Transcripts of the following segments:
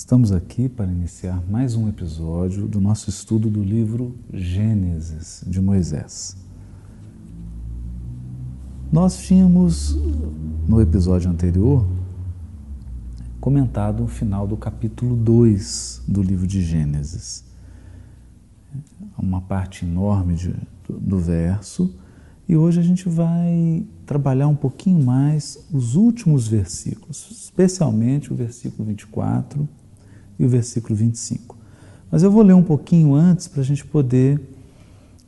Estamos aqui para iniciar mais um episódio do nosso estudo do livro Gênesis de Moisés. Nós tínhamos, no episódio anterior, comentado o final do capítulo 2 do livro de Gênesis. Uma parte enorme de, do, do verso, e hoje a gente vai trabalhar um pouquinho mais os últimos versículos, especialmente o versículo 24 e o versículo 25. Mas eu vou ler um pouquinho antes para a gente poder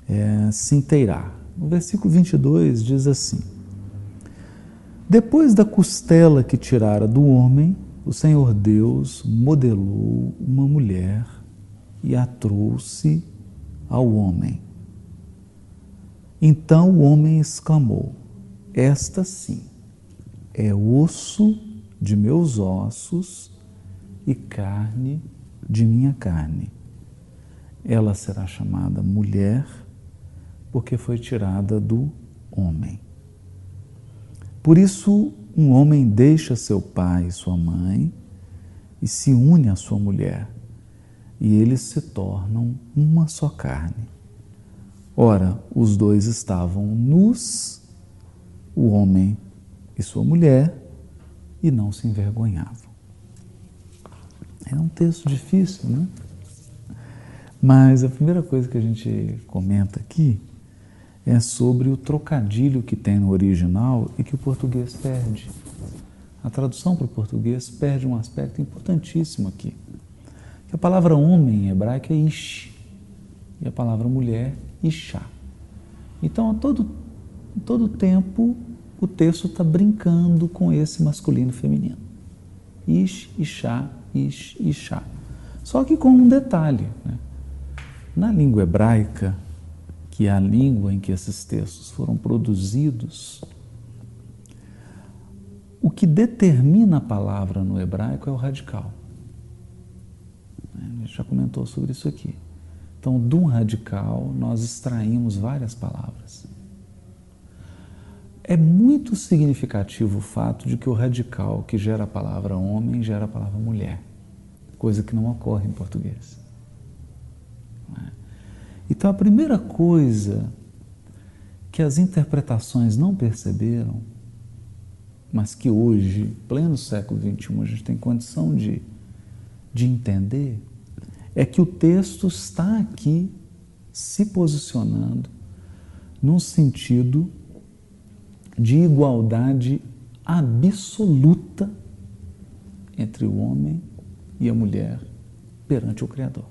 é, se inteirar. O versículo 22 diz assim: Depois da costela que tirara do homem, o Senhor Deus modelou uma mulher e a trouxe ao homem. Então o homem exclamou: Esta sim é osso de meus ossos e carne de minha carne. Ela será chamada mulher, porque foi tirada do homem. Por isso, um homem deixa seu pai e sua mãe e se une à sua mulher, e eles se tornam uma só carne. Ora, os dois estavam nus, o homem e sua mulher, e não se envergonhavam. É um texto difícil, né? Mas a primeira coisa que a gente comenta aqui é sobre o trocadilho que tem no original e que o português perde. A tradução para o português perde um aspecto importantíssimo aqui. Que a palavra homem em hebraico é ish e a palavra mulher, ishá. Então, a todo, todo tempo, o texto está brincando com esse masculino e feminino. Ish, ishá, ish, ishá. Só que com um detalhe. Né? Na língua hebraica, que é a língua em que esses textos foram produzidos, o que determina a palavra no hebraico é o radical. A gente já comentou sobre isso aqui. Então, de um radical, nós extraímos várias palavras. É muito significativo o fato de que o radical que gera a palavra homem gera a palavra mulher, coisa que não ocorre em português. É? Então, a primeira coisa que as interpretações não perceberam, mas que hoje, pleno século XXI, a gente tem condição de, de entender, é que o texto está aqui se posicionando num sentido de igualdade absoluta entre o homem e a mulher perante o Criador.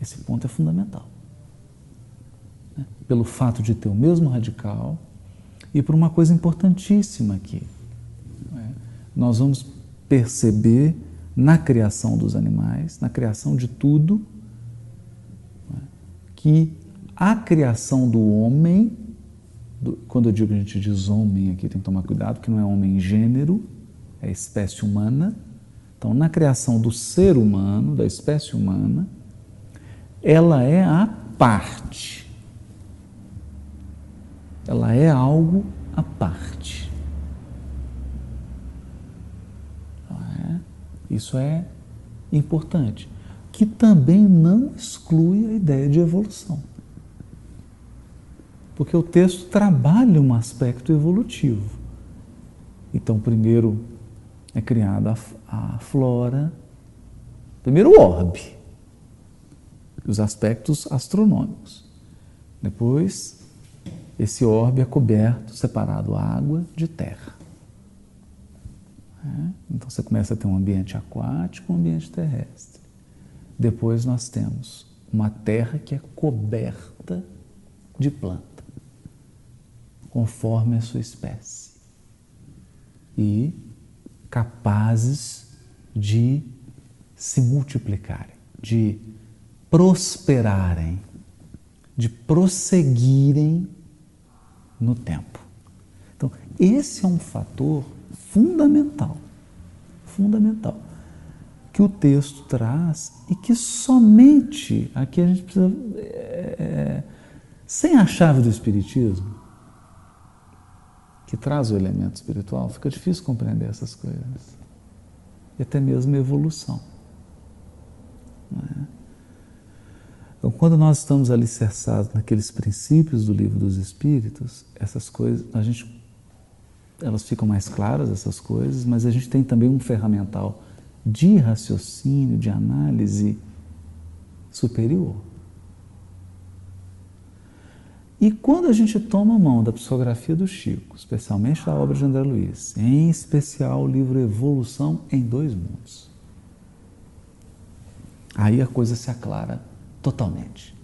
Esse ponto é fundamental. Né? Pelo fato de ter o mesmo radical e por uma coisa importantíssima aqui. Né? Nós vamos perceber na criação dos animais, na criação de tudo, né? que a criação do homem quando eu digo que a gente diz homem aqui, tem que tomar cuidado, que não é homem gênero, é espécie humana. Então, na criação do ser humano, da espécie humana, ela é a parte. Ela é algo à parte. É? Isso é importante. Que também não exclui a ideia de evolução porque o texto trabalha um aspecto evolutivo. Então, primeiro é criada a, flora, primeiro o orbe, os aspectos astronômicos. Depois, esse orbe é coberto, separado água de terra. É? Então você começa a ter um ambiente aquático, um ambiente terrestre. Depois nós temos uma terra que é coberta de plantas conforme a sua espécie e capazes de se multiplicarem, de prosperarem, de prosseguirem no tempo. Então, esse é um fator fundamental, fundamental, que o texto traz e que somente aqui a gente precisa, é, é sem a chave do Espiritismo, que traz o elemento espiritual, fica difícil compreender essas coisas. e até mesmo evolução. É? Então, quando nós estamos alicerçados naqueles princípios do livro dos Espíritos, essas coisas, a gente, elas ficam mais claras, essas coisas, mas a gente tem também um ferramental de raciocínio, de análise superior. E quando a gente toma a mão da psicografia do Chico, especialmente da obra de André Luiz, em especial o livro Evolução em Dois Mundos, aí a coisa se aclara totalmente.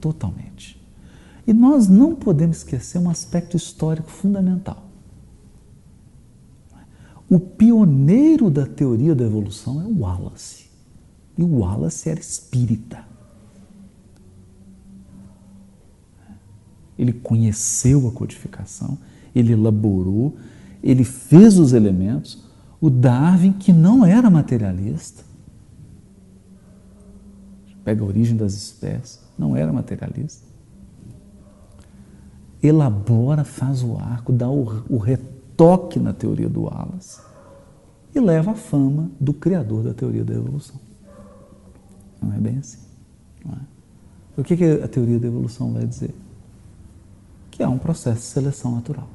Totalmente. E nós não podemos esquecer um aspecto histórico fundamental. O pioneiro da teoria da evolução é o Wallace. E o Wallace era espírita. Ele conheceu a codificação, ele elaborou, ele fez os elementos. O Darwin, que não era materialista, pega a origem das espécies, não era materialista. Elabora, faz o arco, dá o, o retoque na teoria do Wallace e leva a fama do criador da teoria da evolução. Não é bem assim. É? O que, que a teoria da evolução vai dizer? Que é um processo de seleção natural.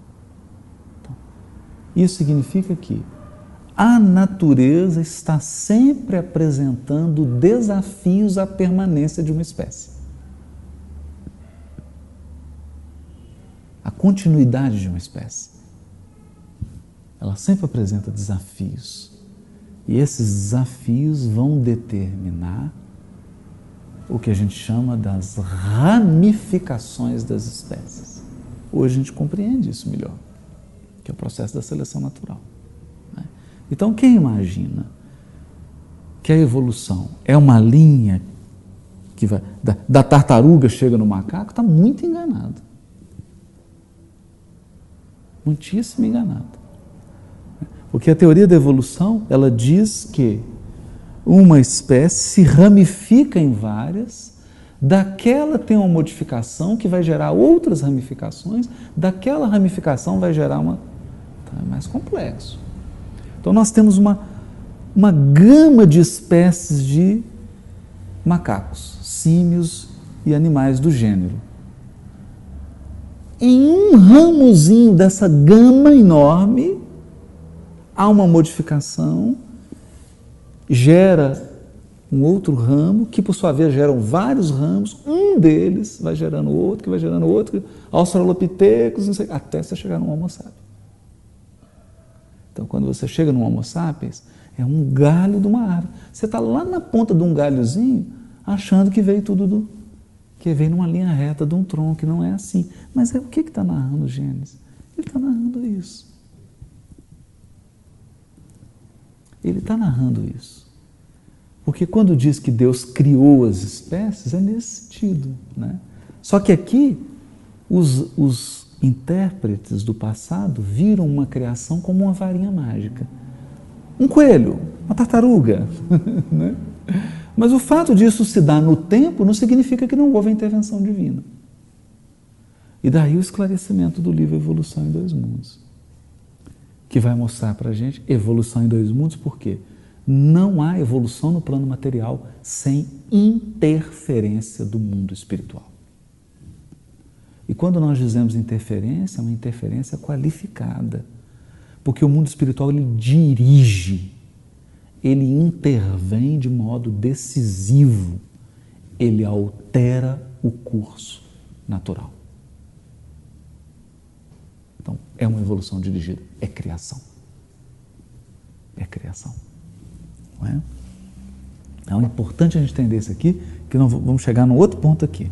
Então, isso significa que a natureza está sempre apresentando desafios à permanência de uma espécie. A continuidade de uma espécie. Ela sempre apresenta desafios. E esses desafios vão determinar o que a gente chama das ramificações das espécies. Hoje a gente compreende isso melhor, que é o processo da seleção natural. Né? Então, quem imagina que a evolução é uma linha que vai da, da tartaruga chega no macaco, está muito enganado. Muitíssimo enganado. Porque a teoria da evolução, ela diz que uma espécie se ramifica em várias daquela tem uma modificação que vai gerar outras ramificações, daquela ramificação vai gerar uma. Então é mais complexo. Então nós temos uma, uma gama de espécies de macacos, símios e animais do gênero. Em um ramozinho dessa gama enorme, há uma modificação, gera um outro ramo, que por sua vez geram vários ramos, um deles vai gerando outro, que vai gerando outro, australopitecos, sei, até você chegar no Homo sapiens. Então, quando você chega no Homo sapiens, é um galho de uma árvore. Você está lá na ponta de um galhozinho, achando que veio tudo do. que veio numa linha reta de um tronco, que não é assim. Mas é o que está narrando Gênesis? Ele está narrando isso. Ele está narrando isso. Porque quando diz que Deus criou as espécies, é nesse sentido. Né? Só que aqui, os, os intérpretes do passado viram uma criação como uma varinha mágica. Um coelho, uma tartaruga. né? Mas o fato disso se dar no tempo não significa que não houve intervenção divina. E daí o esclarecimento do livro Evolução em Dois Mundos, que vai mostrar para a gente evolução em dois mundos, por quê? Não há evolução no plano material sem interferência do mundo espiritual. E quando nós dizemos interferência, é uma interferência qualificada. Porque o mundo espiritual ele dirige, ele intervém de modo decisivo, ele altera o curso natural. Então, é uma evolução dirigida, é criação. É criação. Não é? Então é importante a gente entender isso aqui, que nós vamos chegar no outro ponto aqui.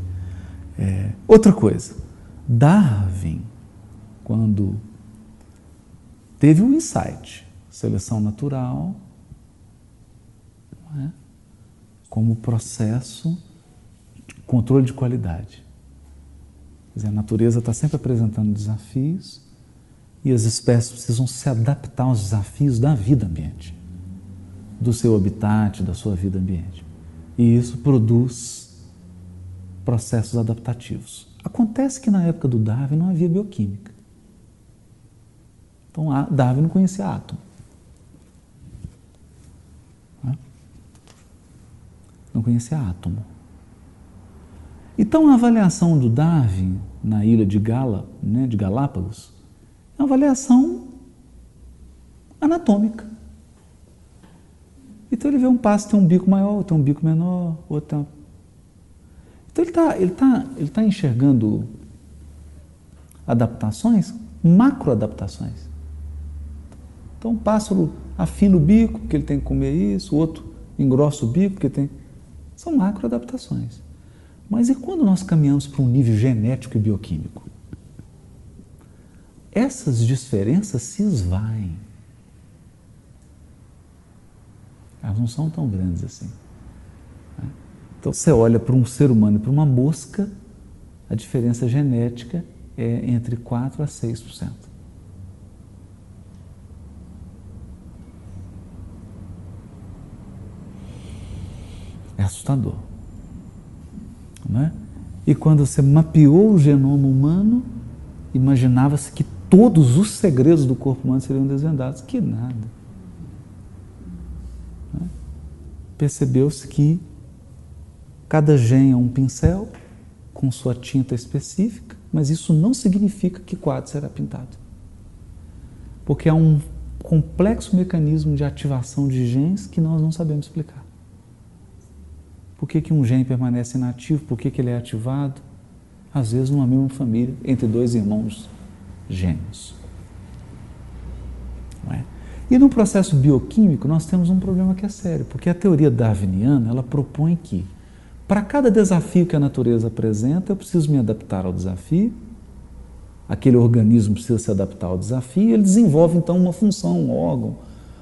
É, outra coisa, Darwin, quando teve um insight, seleção natural, é? como processo de controle de qualidade. Quer dizer, a natureza está sempre apresentando desafios e as espécies precisam se adaptar aos desafios da vida ambiente do seu habitat, da sua vida ambiente. E isso produz processos adaptativos. Acontece que na época do Darwin não havia bioquímica. Então Darwin não conhecia átomo. Né? Não conhecia átomo. Então, a avaliação do Darwin na ilha de Gala, né, de Galápagos, é uma avaliação anatômica. Então ele vê um pássaro tem um bico maior, outro tem um bico menor, outro. Então ele está ele tá, ele tá enxergando adaptações, macroadaptações. Então o pássaro afina o bico, porque ele tem que comer isso, o outro engrossa o bico, porque tem. São macroadaptações. Mas e quando nós caminhamos para um nível genético e bioquímico? Essas diferenças se esvaem. Elas não são tão grandes assim. Né? Então, você olha para um ser humano e para uma mosca, a diferença genética é entre 4% a 6%. É assustador. Não é? E quando você mapeou o genoma humano, imaginava-se que todos os segredos do corpo humano seriam desvendados. Que nada. É? Percebeu-se que cada gene é um pincel com sua tinta específica, mas isso não significa que quadro será pintado. Porque há um complexo mecanismo de ativação de genes que nós não sabemos explicar. Por que, que um gene permanece inativo? Por que, que ele é ativado? Às vezes numa mesma família, entre dois irmãos gêmeos. É? E no processo bioquímico nós temos um problema que é sério, porque a teoria darwiniana ela propõe que para cada desafio que a natureza apresenta, eu preciso me adaptar ao desafio, aquele organismo precisa se adaptar ao desafio, ele desenvolve então uma função, um órgão,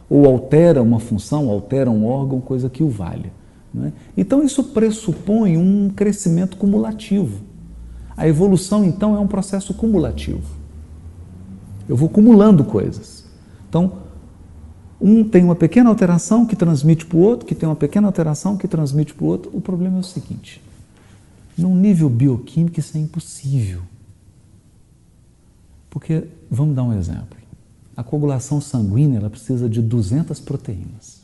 ou altera uma função, altera um órgão, coisa que o valha. É? Então, isso pressupõe um crescimento cumulativo. A evolução, então, é um processo cumulativo. Eu vou acumulando coisas. Então, um tem uma pequena alteração que transmite para o outro, que tem uma pequena alteração que transmite para o outro. O problema é o seguinte: num nível bioquímico, isso é impossível. Porque, vamos dar um exemplo. A coagulação sanguínea ela precisa de 200 proteínas.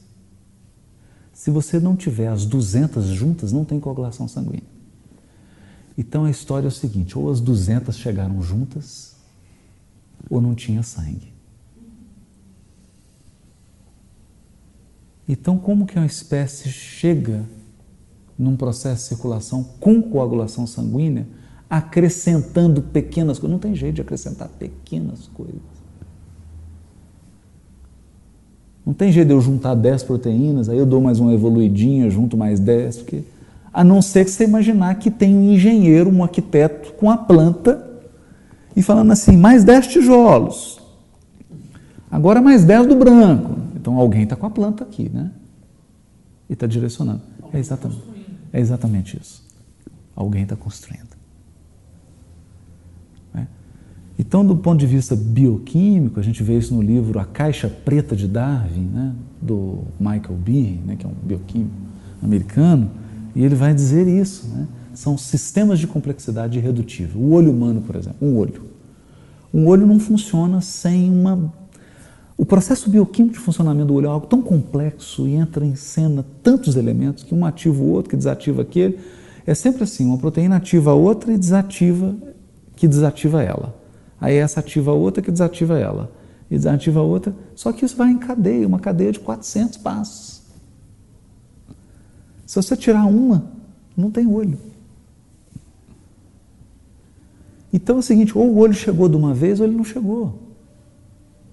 Se você não tiver as 200 juntas, não tem coagulação sanguínea. Então a história é o seguinte: ou as 200 chegaram juntas, ou não tinha sangue. Então, como que uma espécie chega num processo de circulação com coagulação sanguínea, acrescentando pequenas coisas? Não tem jeito de acrescentar pequenas coisas. Não tem jeito de eu juntar 10 proteínas, aí eu dou mais uma evoluidinha, junto mais 10, porque... a não ser que você imaginar que tem um engenheiro, um arquiteto com a planta e falando assim, mais 10 tijolos, agora mais 10 do branco. Então alguém está com a planta aqui, né? E está direcionando. É exatamente, é exatamente isso. Alguém está construindo. Então, do ponto de vista bioquímico, a gente vê isso no livro A Caixa Preta de Darwin, né, do Michael Behe, né, que é um bioquímico americano, e ele vai dizer isso. Né, são sistemas de complexidade irredutível. O olho humano, por exemplo, um olho. Um olho não funciona sem uma. O processo bioquímico de funcionamento do olho é algo tão complexo e entra em cena tantos elementos que um ativa o outro, que desativa aquele. É sempre assim: uma proteína ativa a outra e desativa que desativa ela. Aí essa ativa a outra que desativa ela. E desativa a outra. Só que isso vai em cadeia, uma cadeia de 400 passos. Se você tirar uma, não tem olho. Então é o seguinte: ou o olho chegou de uma vez ou ele não chegou,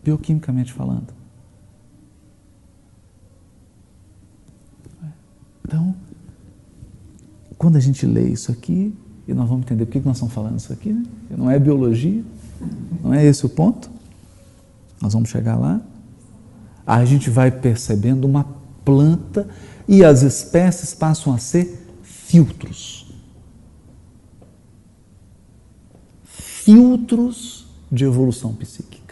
bioquimicamente falando. Então, quando a gente lê isso aqui, e nós vamos entender por que nós estamos falando isso aqui, né? não é biologia, não é esse o ponto? Nós vamos chegar lá. A gente vai percebendo uma planta e as espécies passam a ser filtros. Filtros de evolução psíquica.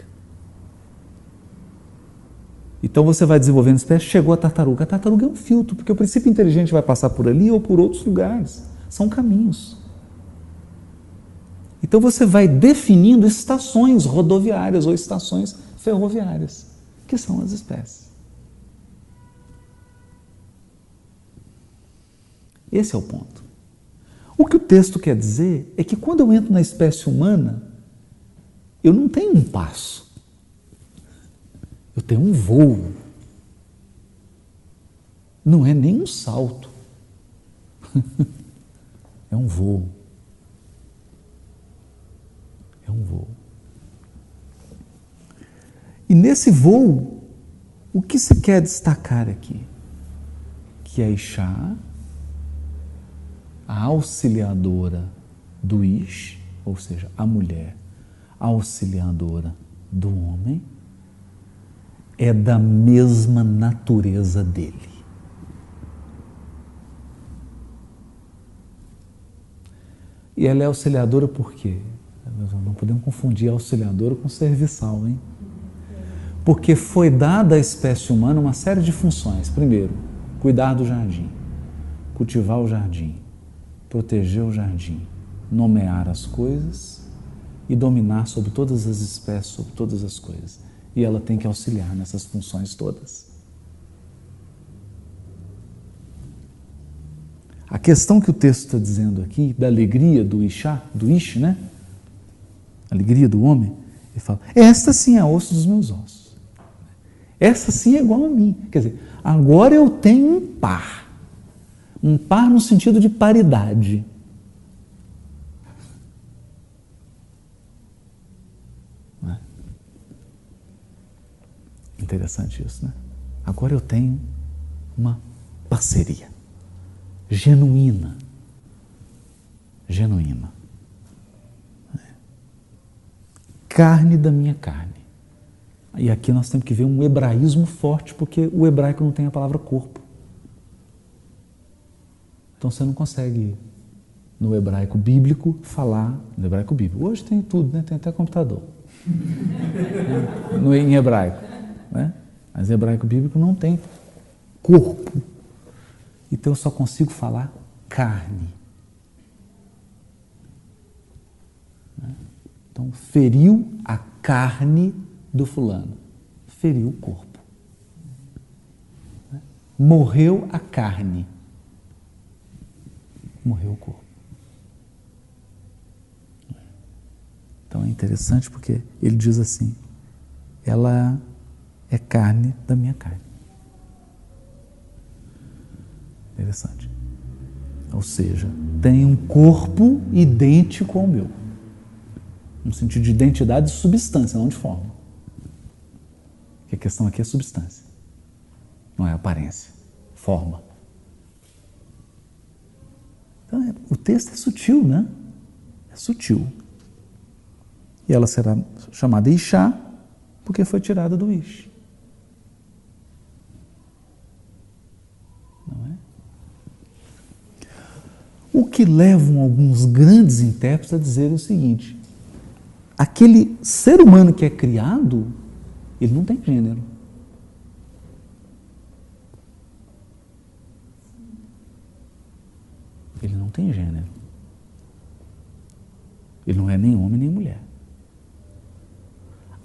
Então você vai desenvolvendo espécie, chegou a tartaruga. A tartaruga é um filtro, porque o princípio inteligente vai passar por ali ou por outros lugares. São caminhos. Então você vai definindo estações rodoviárias ou estações ferroviárias, que são as espécies. Esse é o ponto. O que o texto quer dizer é que quando eu entro na espécie humana, eu não tenho um passo, eu tenho um voo. Não é nem um salto, é um voo. É um voo. E nesse voo, o que se quer destacar aqui? Que a Ixá, a auxiliadora do Ish, ou seja, a mulher auxiliadora do homem, é da mesma natureza dele. E ela é auxiliadora por quê? Não podemos confundir auxiliadora com serviçal, hein? Porque foi dada à espécie humana uma série de funções. Primeiro, cuidar do jardim, cultivar o jardim, proteger o jardim, nomear as coisas e dominar sobre todas as espécies, sobre todas as coisas. E ela tem que auxiliar nessas funções todas. A questão que o texto está dizendo aqui, da alegria do Ixá, do Ish, né? alegria do homem, ele fala: Esta sim é osso dos meus ossos. Essa sim é igual a mim. Quer dizer, agora eu tenho um par. Um par no sentido de paridade. Interessante isso, né? Agora eu tenho uma parceria genuína. Genuína. carne da minha carne. E aqui nós temos que ver um hebraísmo forte, porque o hebraico não tem a palavra corpo. Então você não consegue, no hebraico bíblico, falar. No hebraico bíblico. Hoje tem tudo, né? tem até computador. no, em hebraico. Né? Mas hebraico bíblico não tem corpo. Então eu só consigo falar carne. Então, feriu a carne do fulano, feriu o corpo. Morreu a carne, morreu o corpo. Então é interessante porque ele diz assim: ela é carne da minha carne. Interessante. Ou seja, tem um corpo idêntico ao meu no sentido de identidade e substância, não de forma. Porque a questão aqui é substância, não é aparência, forma. Então, é, o texto é sutil, né? É sutil. E ela será chamada Ixá, porque foi tirada do Ish. É? O que levam alguns grandes intérpretes a dizer o seguinte: aquele ser humano que é criado, ele não tem gênero. Ele não tem gênero. Ele não é nem homem nem mulher.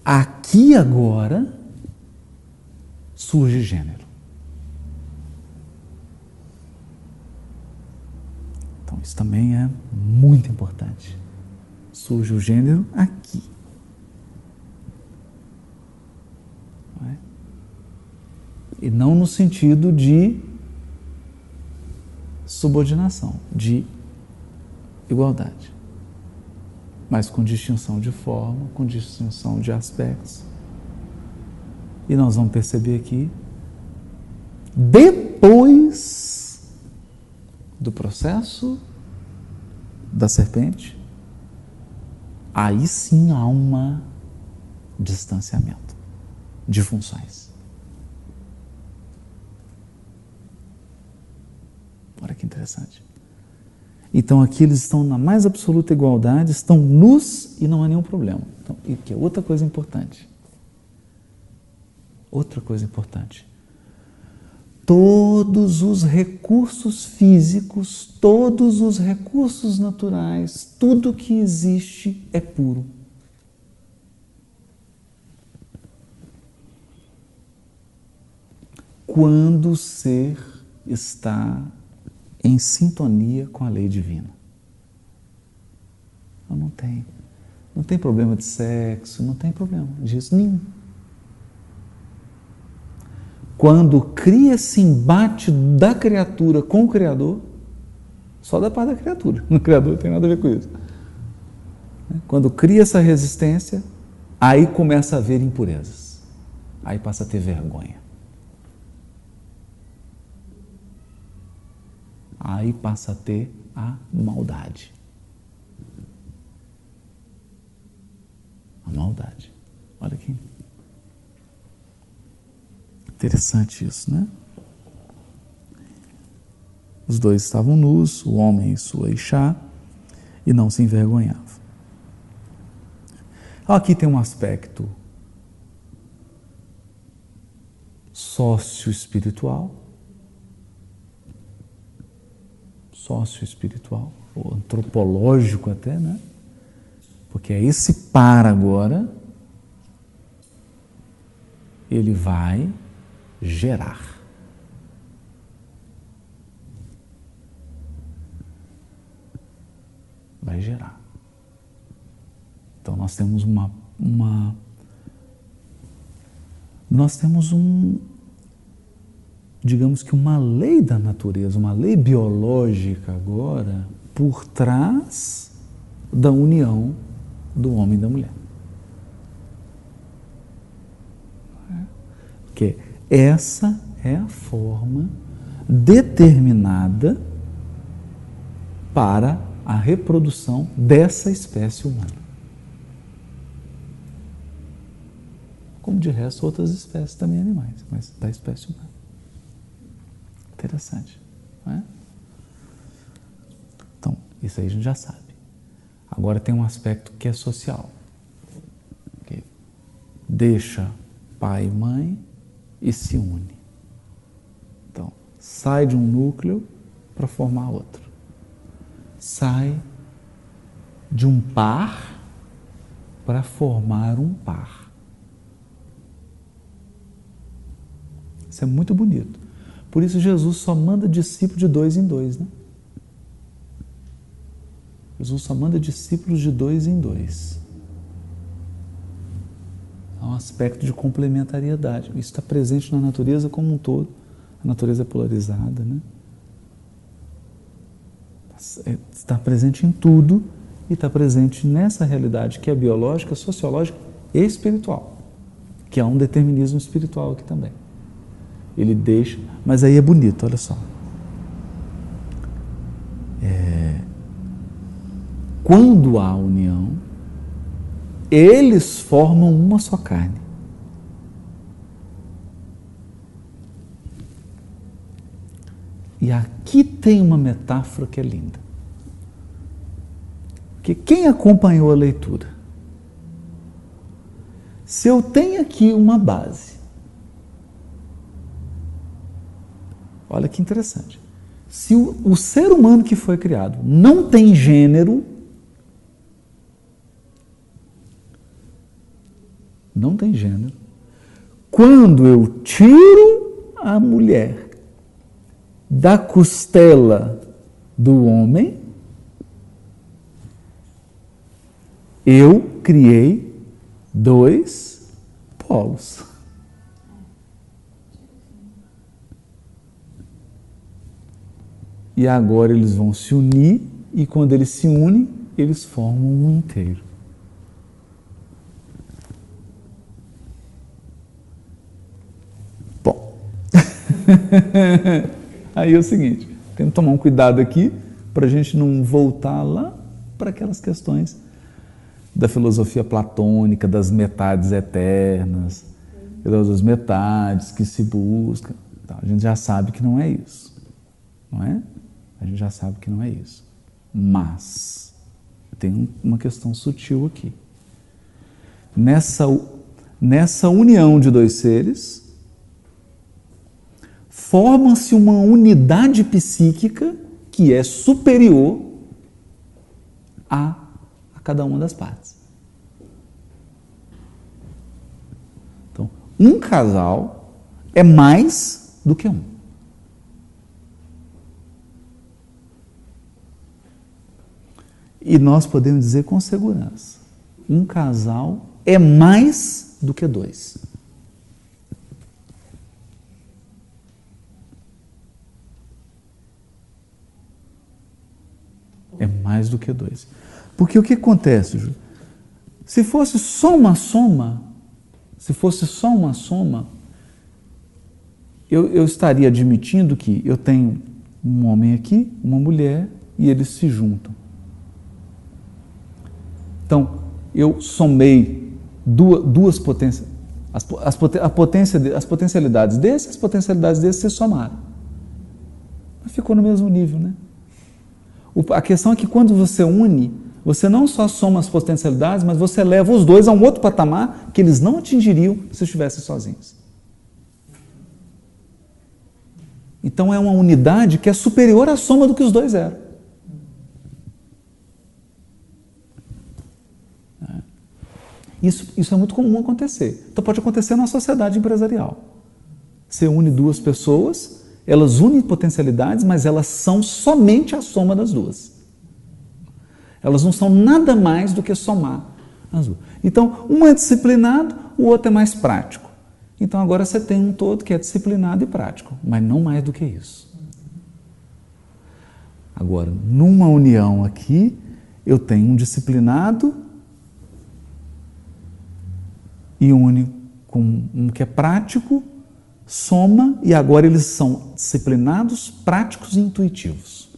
Aqui agora surge gênero. Isso também é muito importante surge o gênero aqui. Não é? E não no sentido de subordinação, de igualdade, mas com distinção de forma, com distinção de aspectos. E nós vamos perceber aqui, depois do processo da serpente, aí sim há um distanciamento de funções. Olha que interessante. Então aqui eles estão na mais absoluta igualdade, estão nus e não há nenhum problema. Então, e que é outra coisa importante. Outra coisa importante todos os recursos físicos, todos os recursos naturais, tudo que existe é puro. Quando o ser está em sintonia com a lei divina. Não, tem. Não tem problema de sexo, não tem problema disso nenhum. Quando cria-se embate da criatura com o Criador, só da parte da criatura, o Criador não tem nada a ver com isso. Quando cria essa resistência, aí começa a haver impurezas. Aí passa a ter vergonha. Aí passa a ter a maldade. A maldade. Olha aqui. Interessante isso, né? Os dois estavam nus, o homem e sua Ixá, e não se envergonhavam. Aqui tem um aspecto sócio-espiritual, sócio-espiritual, ou antropológico até, né? Porque é esse par agora, ele vai gerar. Vai gerar. Então nós temos uma, uma nós temos um digamos que uma lei da natureza, uma lei biológica agora por trás da união do homem e da mulher. Porque essa é a forma determinada para a reprodução dessa espécie humana. como de resto outras espécies também animais, mas da espécie humana. Interessante, não é? Então, isso aí a gente já sabe. Agora tem um aspecto que é social, que deixa pai e mãe e se une. Então, sai de um núcleo para formar outro. Sai de um par para formar um par. Isso é muito bonito. Por isso Jesus só manda discípulo de dois em dois, né? Jesus só manda discípulos de dois em dois. Há um aspecto de complementariedade. Isso está presente na natureza como um todo. A natureza é polarizada, né? Está presente em tudo e está presente nessa realidade que é biológica, sociológica e espiritual, que há um determinismo espiritual aqui também ele deixa, mas aí é bonito, olha só. É, quando há união, eles formam uma só carne. E aqui tem uma metáfora que é linda. Que quem acompanhou a leitura, se eu tenho aqui uma base, Olha que interessante. Se o, o ser humano que foi criado não tem gênero, não tem gênero. Quando eu tiro a mulher da costela do homem, eu criei dois polos. e agora eles vão se unir, e quando eles se unem, eles formam um inteiro. aí é o seguinte: tem que tomar um cuidado aqui para a gente não voltar lá para aquelas questões da filosofia platônica, das metades eternas, das metades que se busca. Então, a gente já sabe que não é isso, não é? A gente já sabe que não é isso. Mas tem uma questão sutil aqui. Nessa, nessa união de dois seres, forma-se uma unidade psíquica que é superior a, a cada uma das partes. Então, um casal é mais do que um. E nós podemos dizer com segurança: um casal é mais do que dois. É mais do que dois. Porque o que acontece, Ju? Se fosse só uma soma, se fosse só uma soma, eu, eu estaria admitindo que eu tenho um homem aqui, uma mulher, e eles se juntam. Então, eu somei duas, duas potências, as, as, potência, as potencialidades desse, as potencialidades desse se somaram. Mas ficou no mesmo nível, né? A questão é que quando você une, você não só soma as potencialidades, mas você leva os dois a um outro patamar que eles não atingiriam se estivessem sozinhos. Então é uma unidade que é superior à soma do que os dois eram. É. Isso, isso é muito comum acontecer. Então pode acontecer na sociedade empresarial. Você une duas pessoas, elas unem potencialidades, mas elas são somente a soma das duas. Elas não são nada mais do que somar as duas. Então, um é disciplinado, o outro é mais prático. Então agora você tem um todo que é disciplinado e prático, mas não mais do que isso. Agora, numa união aqui, eu tenho um disciplinado e une com um que é prático, soma, e agora eles são disciplinados, práticos e intuitivos.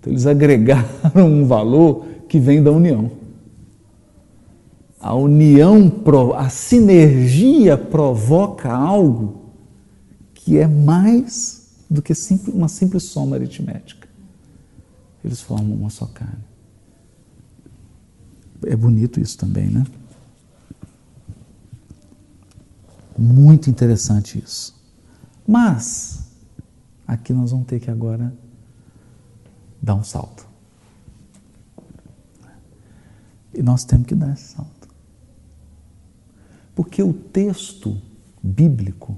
Então eles agregaram um valor que vem da união a união, a sinergia provoca algo que é mais do que uma simples soma aritmética. Eles formam uma só carne. É bonito isso também, né? Muito interessante isso. Mas, aqui nós vamos ter que agora dar um salto. E nós temos que dar esse salto. Porque o texto bíblico,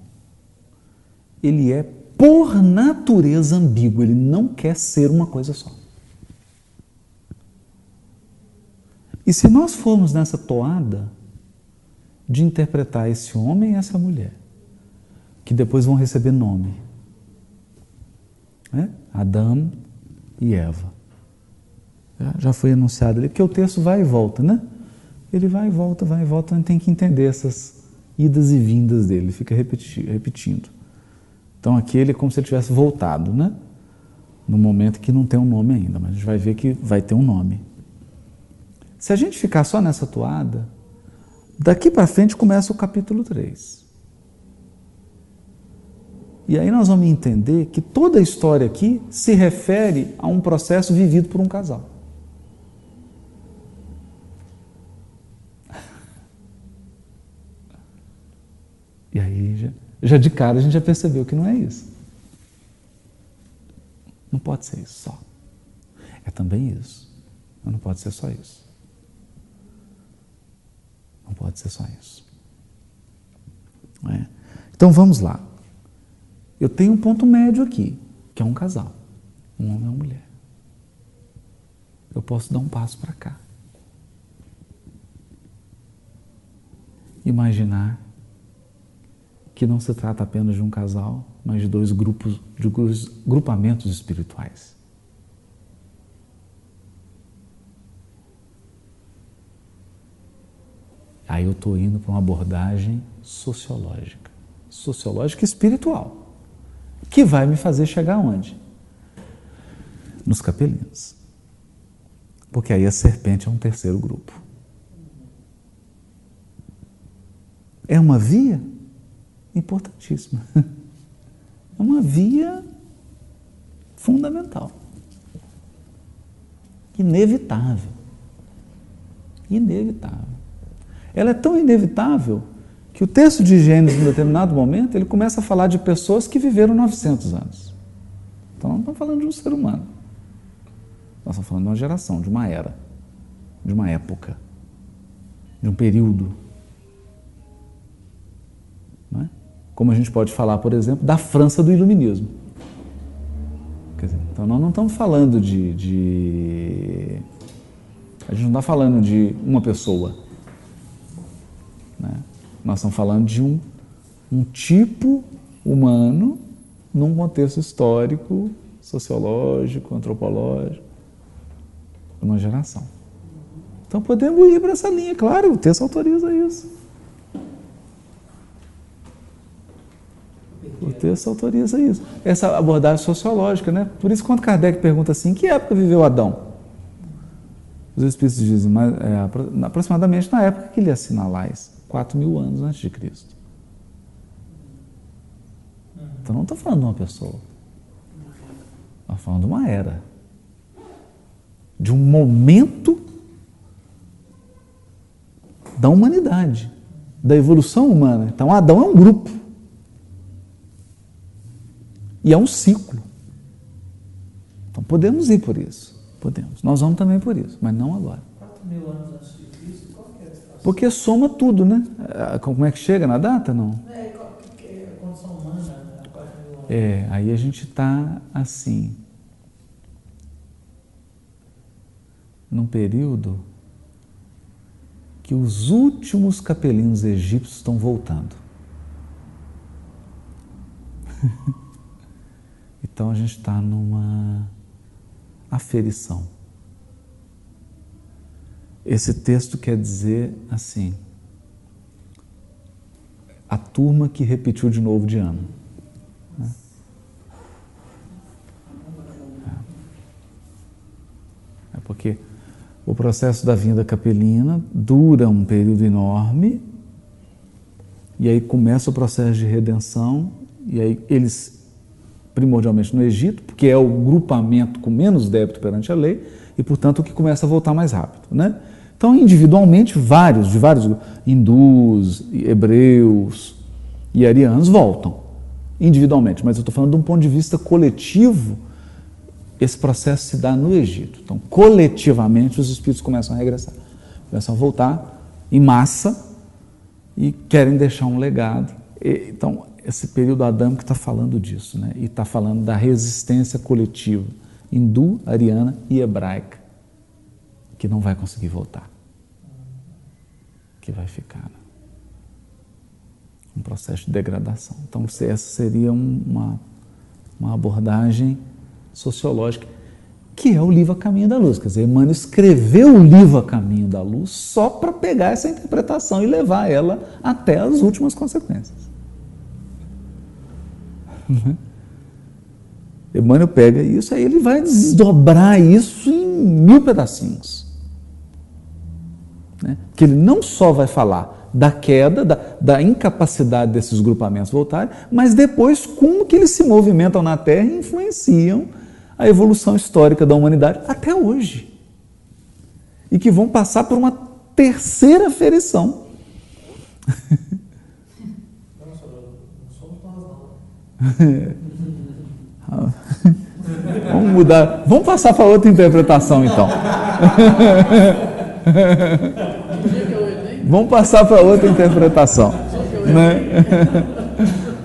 ele é por natureza ambíguo, ele não quer ser uma coisa só. E se nós formos nessa toada de interpretar esse homem e essa mulher, que depois vão receber nome, né? Adão e Eva. Já foi anunciado ali, porque o texto vai e volta, né? ele vai e volta, vai e volta, a gente tem que entender essas idas e vindas dele, ele fica repetindo. Então aqui ele é como se ele tivesse voltado, né? No momento que não tem um nome ainda, mas a gente vai ver que vai ter um nome. Se a gente ficar só nessa toada, daqui para frente começa o capítulo 3. E aí nós vamos entender que toda a história aqui se refere a um processo vivido por um casal. E aí, já, já de cara, a gente já percebeu que não é isso. Não pode ser isso só. É também isso. Mas não pode ser só isso. Não pode ser só isso. É? Então vamos lá. Eu tenho um ponto médio aqui, que é um casal, um homem e uma mulher. Eu posso dar um passo para cá. Imaginar que não se trata apenas de um casal, mas de dois grupos, de grupamentos espirituais. Aí eu estou indo para uma abordagem sociológica, sociológica e espiritual, que vai me fazer chegar onde? Nos capelinos. Porque aí a serpente é um terceiro grupo. É uma via importantíssima. É uma via fundamental. Inevitável. Inevitável. Ela é tão inevitável que o texto de Gênesis, em determinado momento, ele começa a falar de pessoas que viveram 900 anos. Então, não estamos falando de um ser humano. Nós estamos falando de uma geração, de uma era, de uma época, de um período. É? Como a gente pode falar, por exemplo, da França do Iluminismo. Dizer, então nós não estamos falando de, de, A gente não está falando de uma pessoa. Né? Nós estamos falando de um, um tipo humano num contexto histórico, sociológico, antropológico, uma geração. Então podemos ir para essa linha, claro, o texto autoriza isso. O texto autoriza isso. Essa abordagem sociológica, né? Por isso, quando Kardec pergunta assim, que época viveu Adão? Os Espíritos dizem, mas, é, aproximadamente na época que ele assinalar isso, 4 mil anos antes de Cristo. Então não estou falando de uma pessoa. Estou falando de uma era. De um momento da humanidade, da evolução humana. Então Adão é um grupo. E é um ciclo. Então podemos ir por isso. Podemos. Nós vamos também por isso, mas não agora. mil anos antes de Cristo, qual que é a situação? Porque soma tudo, né? Ah, como é que chega na data, não? É, é aí a gente está assim. Num período que os últimos capelinos egípcios estão voltando. Então a gente está numa aferição. Esse texto quer dizer assim: a turma que repetiu de novo de ano. Né? É porque o processo da vinda capelina dura um período enorme, e aí começa o processo de redenção, e aí eles primordialmente no Egito, porque é o grupamento com menos débito perante a lei e, portanto, o que começa a voltar mais rápido. Né? Então, individualmente, vários, de vários hindus, hebreus e arianos voltam, individualmente, mas eu estou falando de um ponto de vista coletivo, esse processo se dá no Egito. Então, coletivamente, os espíritos começam a regressar, começam a voltar em massa e querem deixar um legado. Então, esse período adâmico está falando disso, né? e está falando da resistência coletiva hindu, ariana e hebraica, que não vai conseguir voltar, que vai ficar. Né? Um processo de degradação. Então, essa seria uma, uma abordagem sociológica, que é o livro A Caminho da Luz. Quer dizer, Emmanuel escreveu o livro A Caminho da Luz só para pegar essa interpretação e levar ela até as últimas consequências. Emmanuel pega isso, aí ele vai desdobrar isso em mil pedacinhos. Né? Que ele não só vai falar da queda, da, da, incapacidade desses grupamentos voltarem, mas depois como que eles se movimentam na Terra e influenciam a evolução histórica da humanidade até hoje. E que vão passar por uma terceira ferição. Vamos mudar. Vamos passar para outra interpretação então. Vamos passar para outra interpretação. Né?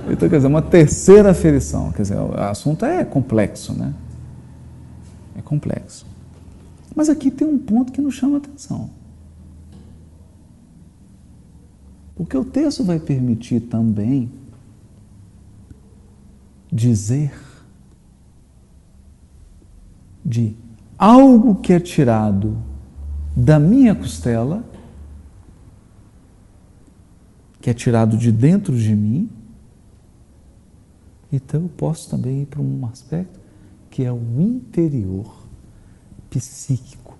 Então, quer dizer, uma terceira aferição. Quer dizer, o assunto é complexo, né? É complexo. Mas aqui tem um ponto que nos chama a atenção. Porque o texto vai permitir também dizer de algo que é tirado da minha costela, que é tirado de dentro de mim, então eu posso também ir para um aspecto que é o interior psíquico,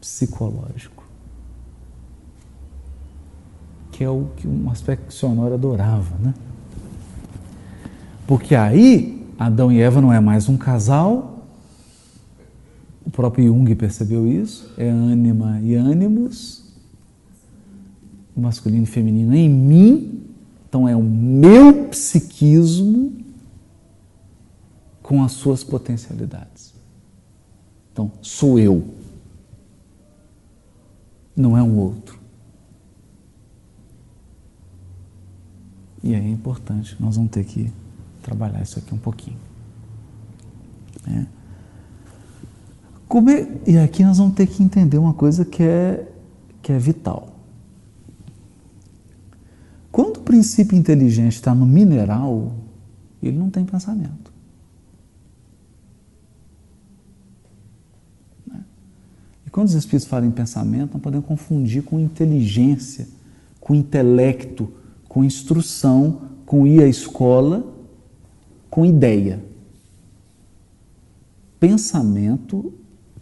psicológico, que é o que um aspecto que Honório adorava, né? Porque aí Adão e Eva não é mais um casal, o próprio Jung percebeu isso, é ânima e ânimos, masculino e feminino em mim, então é o meu psiquismo com as suas potencialidades. Então, sou eu, não é um outro. E aí é importante, nós vamos ter que trabalhar isso aqui um pouquinho. Né? É, e aqui nós vamos ter que entender uma coisa que é, que é vital. Quando o princípio inteligente está no mineral, ele não tem pensamento. Né? E quando os espíritos falam em pensamento, não podemos confundir com inteligência, com intelecto, com instrução, com ir à escola, com ideia. Pensamento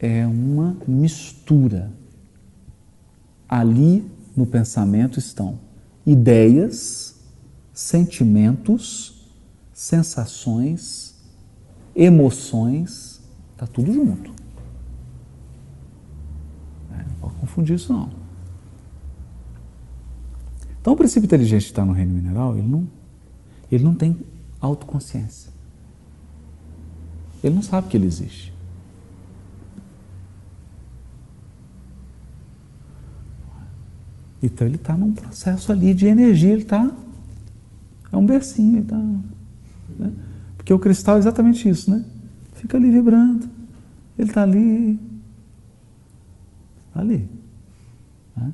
é uma mistura. Ali no pensamento estão ideias, sentimentos, sensações, emoções, está tudo junto. É, não pode confundir isso não. Então o princípio inteligente que está no reino mineral, ele não, ele não tem autoconsciência. Ele não sabe que ele existe. Então ele está num processo ali de energia, ele está. É um bercinho, ele está. Né? Porque o cristal é exatamente isso, né? Fica ali vibrando. Ele está ali. Ali. Né?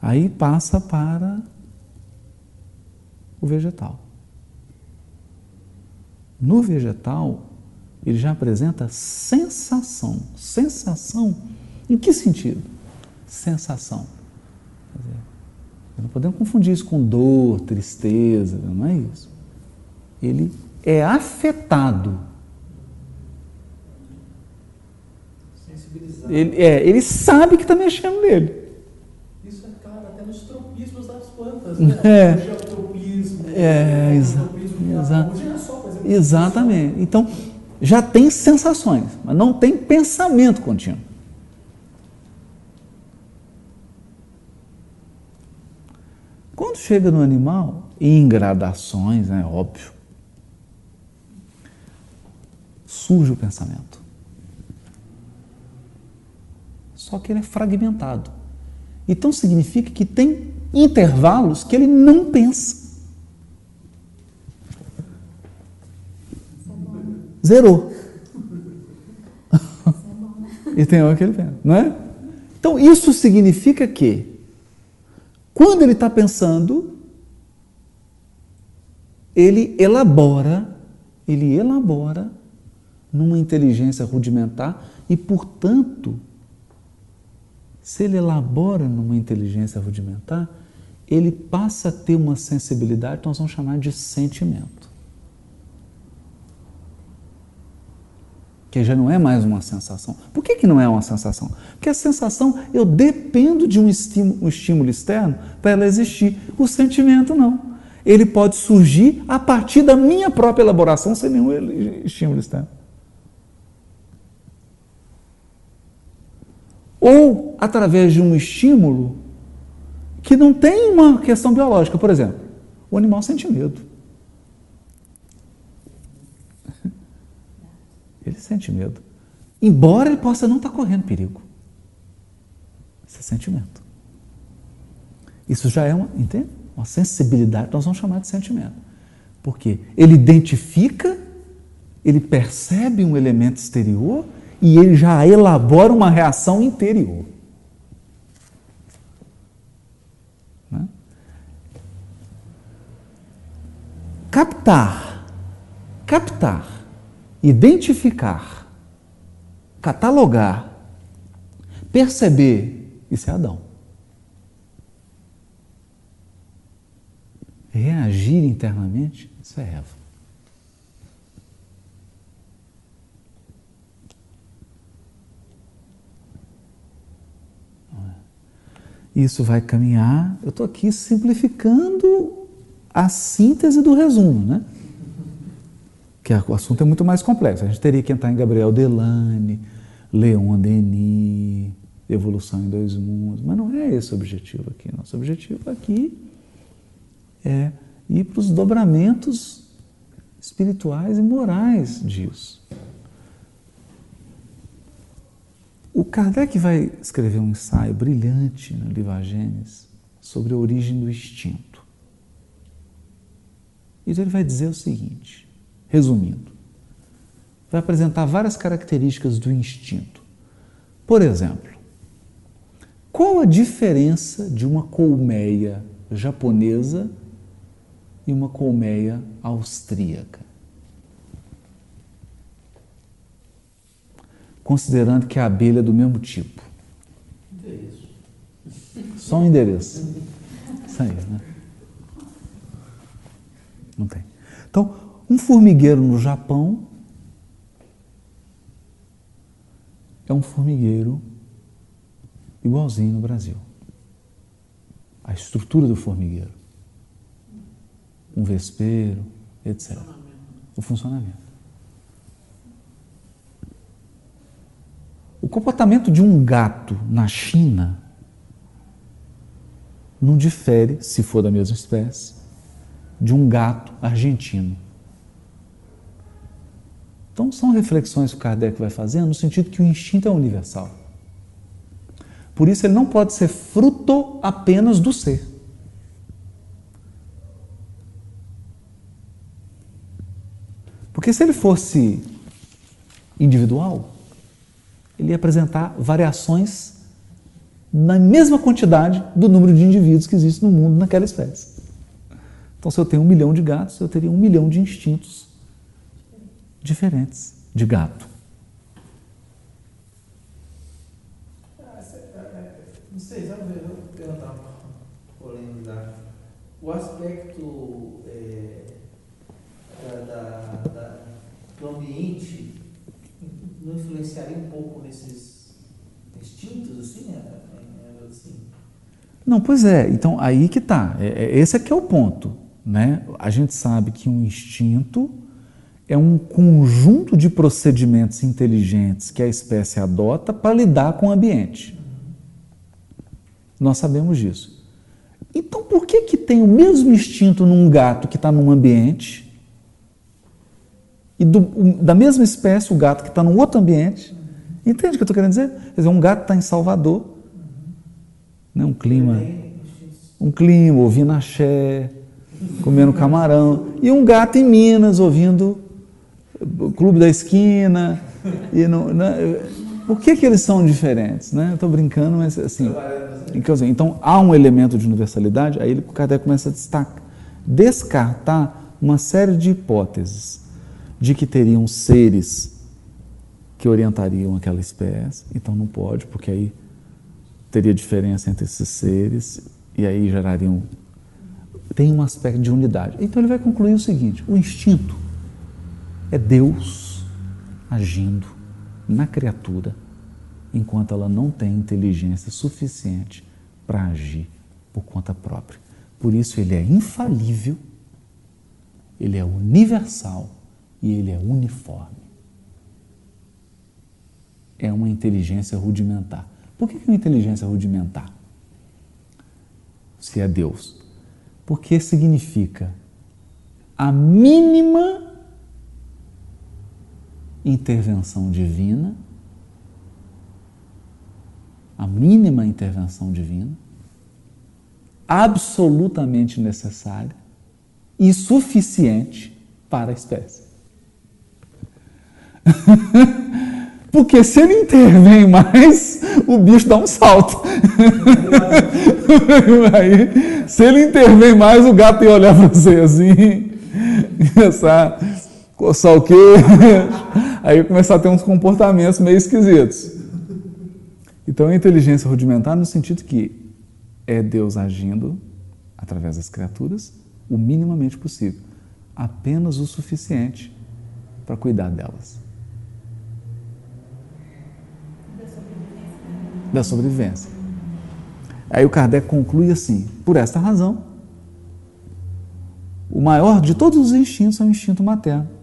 Aí passa para o vegetal. No vegetal, ele já apresenta sensação. Sensação, em que sentido? Sensação Dizer, não podemos confundir isso com dor, tristeza, não é isso. Ele é afetado. Sensibilizado. Ele, é, ele sabe que está mexendo nele. Isso é claro até nos tropismos das plantas, né? É. Hoje é o tropismo. É, o exa- tropismo exa- Hoje é só, por exemplo. Exatamente. Então, já tem sensações, mas não tem pensamento contínuo. Quando chega no animal, em gradações, é óbvio, surge o pensamento. Só que ele é fragmentado. Então significa que tem intervalos que ele não pensa. Zerou. e tem hora que ele pensa, não é? Então isso significa que quando ele está pensando, ele elabora, ele elabora numa inteligência rudimentar e, portanto, se ele elabora numa inteligência rudimentar, ele passa a ter uma sensibilidade que nós vamos chamar de sentimento. Que já não é mais uma sensação. Por que, que não é uma sensação? Porque a sensação, eu dependo de um estímulo, um estímulo externo para ela existir. O sentimento não. Ele pode surgir a partir da minha própria elaboração sem nenhum estímulo externo. Ou através de um estímulo que não tem uma questão biológica. Por exemplo, o animal sente medo. Ele sente medo. Embora ele possa não estar correndo perigo. Isso é sentimento. Isso já é uma, entende? uma sensibilidade, nós vamos chamar de sentimento. Porque ele identifica, ele percebe um elemento exterior e ele já elabora uma reação interior. Né? Captar, captar, identificar, catalogar, perceber, isso é Adão. Reagir internamente, isso é Eva. Isso vai caminhar. Eu estou aqui simplificando a síntese do resumo, né? Que o assunto é muito mais complexo. A gente teria que entrar em Gabriel Delane, Leon Denis, Evolução em Dois Mundos, mas não é esse o objetivo aqui. Nosso objetivo aqui é ir para os dobramentos espirituais e morais disso. O Kardec vai escrever um ensaio brilhante no livro A Gênesis sobre a origem do instinto. E ele vai dizer o seguinte, resumindo: vai apresentar várias características do instinto. Por exemplo, qual a diferença de uma colmeia japonesa e uma colmeia austríaca? Considerando que a abelha é do mesmo tipo. Só um endereço. Isso aí, né? Não tem. Então, um formigueiro no Japão é um formigueiro igualzinho no Brasil. A estrutura do formigueiro. Um vespeiro, etc. O funcionamento. O comportamento de um gato na China não difere, se for da mesma espécie, de um gato argentino. Então, são reflexões que o Kardec vai fazendo no sentido que o instinto é universal. Por isso, ele não pode ser fruto apenas do ser. Porque se ele fosse individual, ele ia apresentar variações na mesma quantidade do número de indivíduos que existe no mundo naquela espécie. Então, se eu tenho um milhão de gatos, eu teria um milhão de instintos diferentes de gato. Não sei, sabe, eu vou. O aspecto é, da, da, da, do ambiente não influenciaria um pouco nesses instintos, assim, é, é, assim? Não, pois é. Então, aí que está. Esse é que é o ponto. Né? A gente sabe que um instinto é um conjunto de procedimentos inteligentes que a espécie adota para lidar com o ambiente. Nós sabemos disso. Então, por que, que tem o mesmo instinto num gato que está num ambiente e do, da mesma espécie o gato que está num outro ambiente? Entende o que eu estou querendo dizer? Quer dizer, um gato está em Salvador, né, um clima, um clima, ouvindo axé, comendo camarão, e um gato em Minas ouvindo Clube da Esquina. E não, não, por que, que eles são diferentes? Né? Estou brincando, mas assim. Então há um elemento de universalidade, aí o Kardec começa a destacar, descartar uma série de hipóteses de que teriam seres que orientariam aquela espécie, então não pode, porque aí teria diferença entre esses seres e aí gerariam. Tem um aspecto de unidade. Então ele vai concluir o seguinte: o instinto é Deus agindo na criatura enquanto ela não tem inteligência suficiente para agir por conta própria. Por isso ele é infalível, ele é universal e ele é uniforme. É uma inteligência rudimentar. Por que é uma inteligência rudimentar? Se é Deus. Porque significa a mínima intervenção divina, a mínima intervenção divina, absolutamente necessária e suficiente para a espécie. Porque se ele intervém mais, o bicho dá um salto. Aí, se ele intervém mais, o gato ia olhar para você assim, começar coçar o queixo, aí começar a ter uns comportamentos meio esquisitos. Então, a inteligência rudimentar no sentido que é Deus agindo através das criaturas o minimamente possível, apenas o suficiente para cuidar delas. Da sobrevivência. Aí o Kardec conclui assim: por esta razão, o maior de todos os instintos é o instinto materno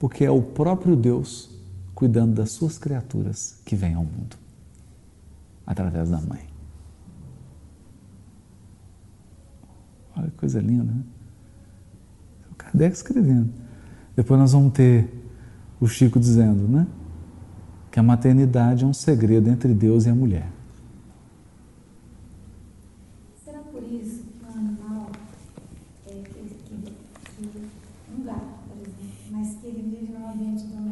porque é o próprio Deus cuidando das suas criaturas que vêm ao mundo através da mãe. Olha que coisa linda, né? O Kardec escrevendo. Depois nós vamos ter o Chico dizendo, né? Que a maternidade é um segredo entre Deus e a mulher. um gato, por exemplo, mas que ele vive num ambiente doméstico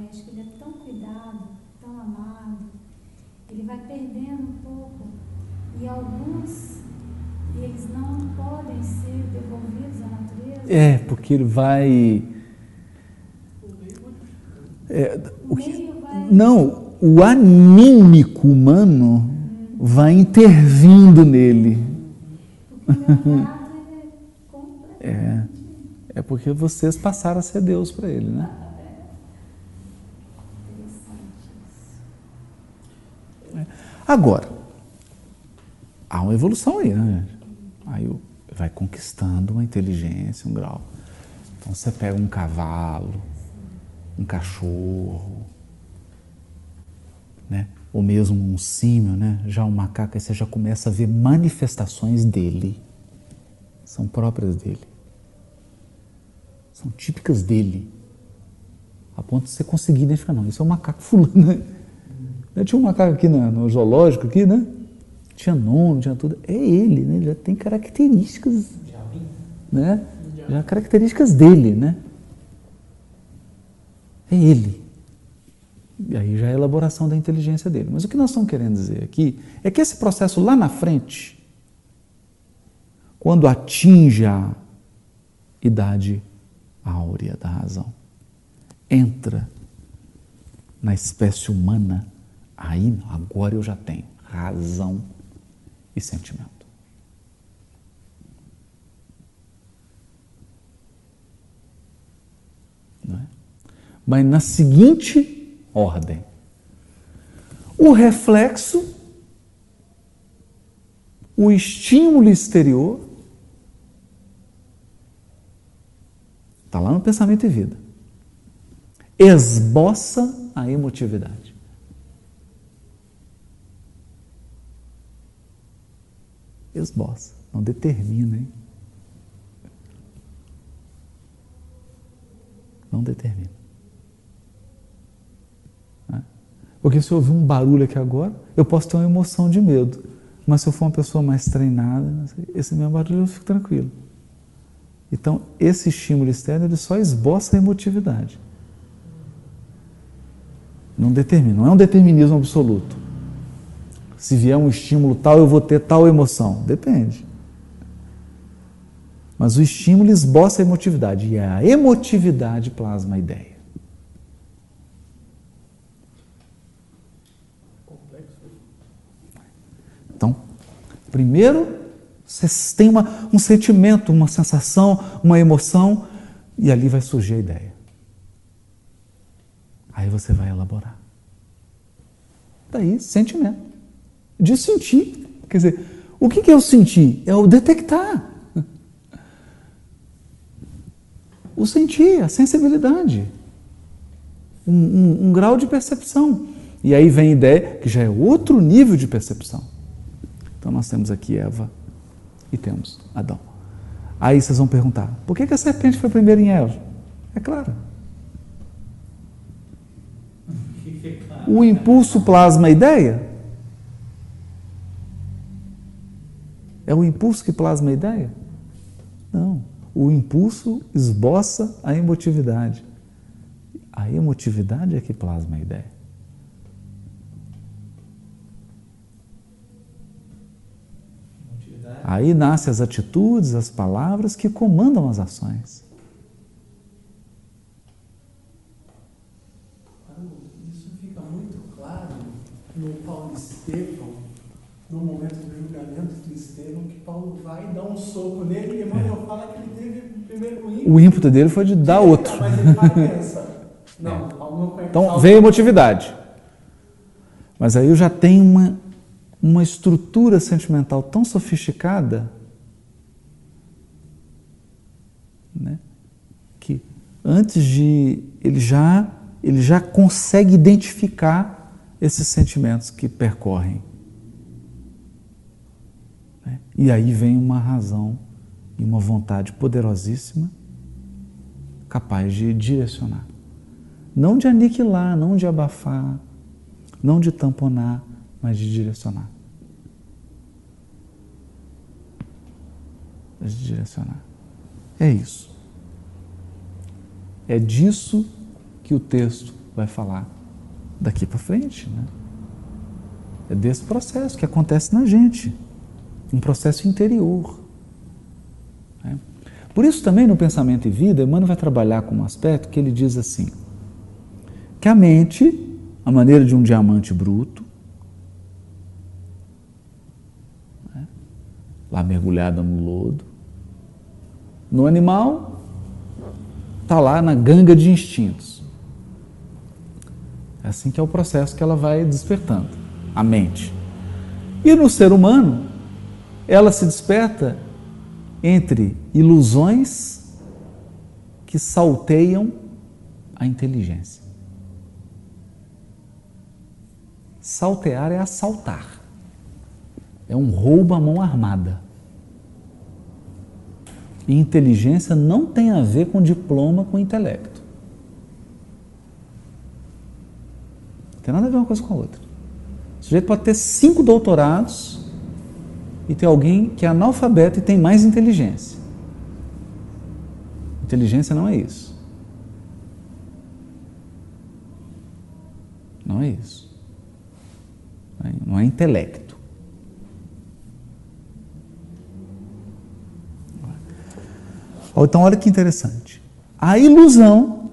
É, porque ele vai. É, o que, não, o anímico humano vai intervindo nele. É, é porque vocês passaram a ser Deus para ele, né? Agora, há uma evolução aí, né? Aí vai conquistando uma inteligência, um grau. Então você pega um cavalo, um cachorro, né? ou mesmo um símio, né? já um macaco, aí você já começa a ver manifestações dele. São próprias dele. São típicas dele. A ponto de você conseguir identificar, não, isso é um macaco fulano. Né? Tinha um macaco aqui no, no zoológico, aqui, né? Tinha nome, tinha tudo. É ele, né? Ele já tem características, né? Já características dele, né? É ele. E aí já é a elaboração da inteligência dele. Mas o que nós estamos querendo dizer aqui é que esse processo lá na frente, quando atinge a idade áurea da razão, entra na espécie humana, aí agora eu já tenho razão e sentimento. É? Mas na seguinte ordem. O reflexo, o estímulo exterior, está lá no pensamento e vida, esboça a emotividade. Esboça, não determina, hein? Não determina. Porque se eu ouvir um barulho aqui agora, eu posso ter uma emoção de medo. Mas se eu for uma pessoa mais treinada, esse mesmo barulho eu fico tranquilo. Então, esse estímulo externo ele só esboça a emotividade. Não determina, não é um determinismo absoluto. Se vier um estímulo tal, eu vou ter tal emoção. Depende. Mas o estímulo esboça a emotividade e a emotividade plasma a ideia. Primeiro, você tem uma, um sentimento, uma sensação, uma emoção, e ali vai surgir a ideia. Aí você vai elaborar. Daí, sentimento. De sentir. Quer dizer, o que é o sentir? É o detectar. O sentir, a sensibilidade. Um, um, um grau de percepção. E aí vem a ideia que já é outro nível de percepção. Então nós temos aqui Eva e temos Adão. Aí vocês vão perguntar: por que, a serpente foi primeiro em Eva? É claro. O impulso plasma a ideia? É o impulso que plasma a ideia? Não. O impulso esboça a emotividade. A emotividade é que plasma a ideia. Aí nascem as atitudes, as palavras que comandam as ações. Isso fica muito claro no Paulo Estevão, no momento do julgamento de Estevão, que Paulo vai dar um soco nele e Emmanuel é. fala que ele teve primeiro o ímpeto. O ímpeto dele foi de dar outro. Mas ele vai pensar. Não, é. Paulo não conhece. Então veio a emotividade. Mas aí eu já tenho uma uma estrutura sentimental tão sofisticada né, que antes de ele já ele já consegue identificar esses sentimentos que percorrem. Né? E aí vem uma razão e uma vontade poderosíssima capaz de direcionar. Não de aniquilar, não de abafar, não de tamponar, mas de direcionar. De direcionar. É isso. É disso que o texto vai falar daqui para frente. Né? É desse processo que acontece na gente. Um processo interior. Né? Por isso também no pensamento e vida, Emmanuel vai trabalhar com um aspecto que ele diz assim, que a mente, a maneira de um diamante bruto, né, lá mergulhada no lodo, no animal, está lá na ganga de instintos. É assim que é o processo que ela vai despertando, a mente. E no ser humano, ela se desperta entre ilusões que salteiam a inteligência. Saltear é assaltar. É um roubo à mão armada. E inteligência não tem a ver com diploma, com intelecto. Não tem nada a ver uma coisa com a outra. O sujeito pode ter cinco doutorados e ter alguém que é analfabeto e tem mais inteligência. Inteligência não é isso. Não é isso. Não é intelecto. Então, olha que interessante. A ilusão,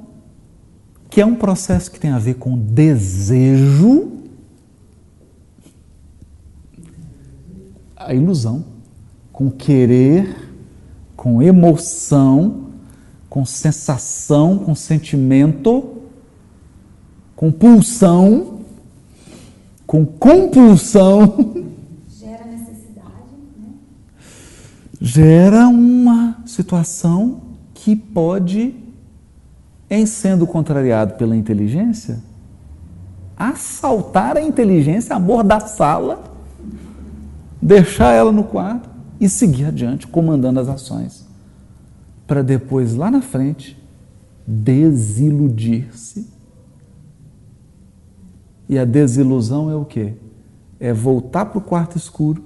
que é um processo que tem a ver com desejo, a ilusão, com querer, com emoção, com sensação, com sentimento, com pulsão, com compulsão. Gera necessidade, né? Gera uma situação que pode, em sendo contrariado pela inteligência, assaltar a inteligência, amordaçá-la deixar ela no quarto e seguir adiante, comandando as ações, para depois, lá na frente, desiludir-se. E a desilusão é o quê? É voltar para o quarto escuro,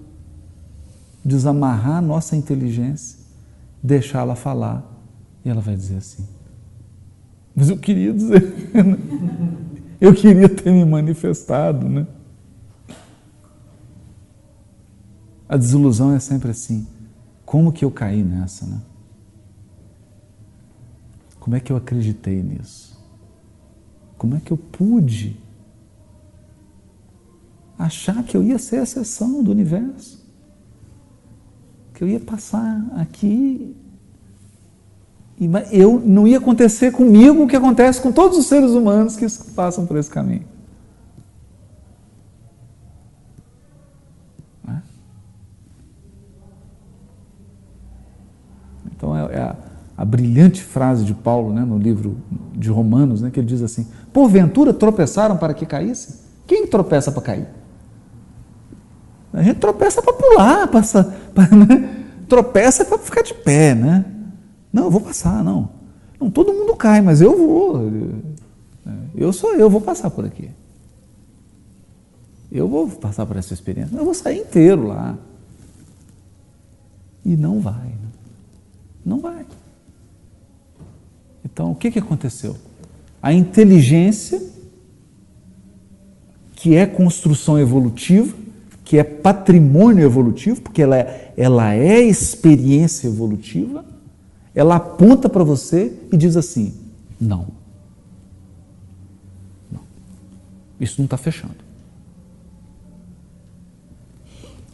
desamarrar a nossa inteligência, deixá-la falar, e ela vai dizer assim: Mas eu queria dizer, eu queria ter me manifestado, né? A desilusão é sempre assim. Como que eu caí nessa, né? Como é que eu acreditei nisso? Como é que eu pude achar que eu ia ser a exceção do universo? Que eu ia passar aqui e eu não ia acontecer comigo o que acontece com todos os seres humanos que passam por esse caminho. Então é, é a, a, brilhante frase de Paulo né, no livro de Romanos, né, que ele diz assim: Porventura tropeçaram para que caíssem? Quem tropeça para cair? A gente tropeça para pular, passa, pra, né? tropeça para ficar de pé, né? Não, eu vou passar, não. Não, todo mundo cai, mas eu vou. Eu sou eu, vou passar por aqui. Eu vou passar por essa experiência. Eu vou sair inteiro lá. E não vai. Não vai. Então, o que, que aconteceu? A inteligência, que é construção evolutiva, que é patrimônio evolutivo, porque ela é, ela é experiência evolutiva, ela aponta para você e diz assim: não. Não. Isso não está fechando.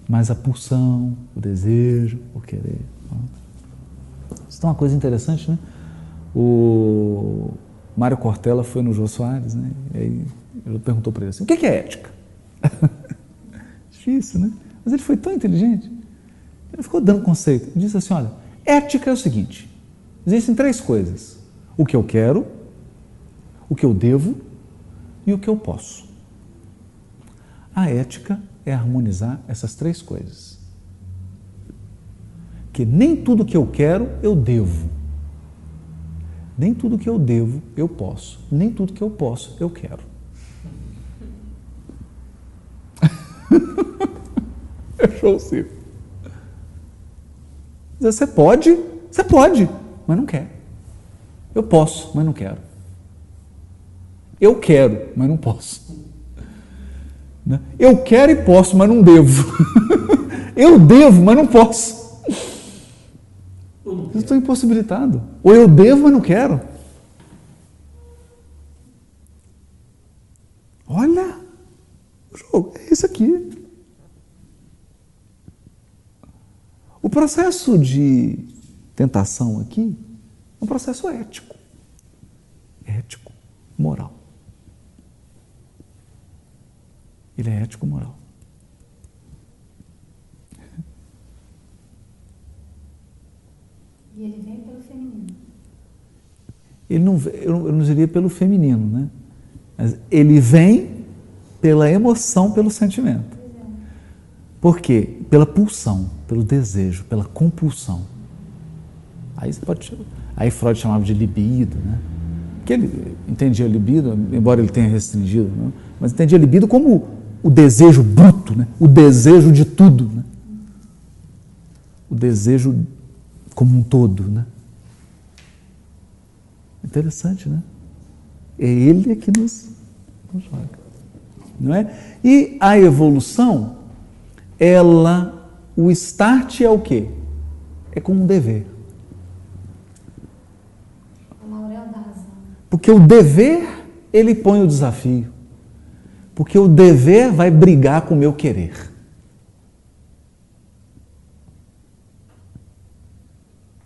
Mas a pulsão, o desejo, o querer. Isso é uma coisa interessante, né? O Mário Cortella foi no Jô Soares, né? E aí ele perguntou para ele assim: o que é ética? Difícil, né? Mas ele foi tão inteligente. Ele ficou dando conceito. Ele disse assim: olha, ética é o seguinte: existem três coisas. O que eu quero, o que eu devo e o que eu posso. A ética é harmonizar essas três coisas. Porque nem tudo que eu quero eu devo. Nem tudo que eu devo eu posso. Nem tudo que eu posso eu quero. O ciclo. Você pode, você pode, mas não quer. Eu posso, mas não quero. Eu quero, mas não posso. Né? Eu quero e posso, mas não devo. Eu devo, mas não posso. Eu estou impossibilitado. Ou eu devo, mas não quero. Olha, o jogo é esse aqui. O processo de tentação aqui é um processo ético. Ético, moral. Ele é ético moral. E ele vem pelo feminino. Ele não, eu não diria pelo feminino, né? Mas ele vem pela emoção, pelo sentimento. Por quê? Pela pulsão, pelo desejo, pela compulsão. Aí pode. Aí Freud chamava de libido, né? Que ele entendia libido, embora ele tenha restringido, né? mas entendia libido como o desejo bruto, né? o desejo de tudo. Né? O desejo como um todo. Né? Interessante, né? É ele que nos, nos joga. Não é? E a evolução, ela, o start é o quê? É como um dever. Razão. Porque o dever, ele põe o desafio. Porque o dever vai brigar com o meu querer.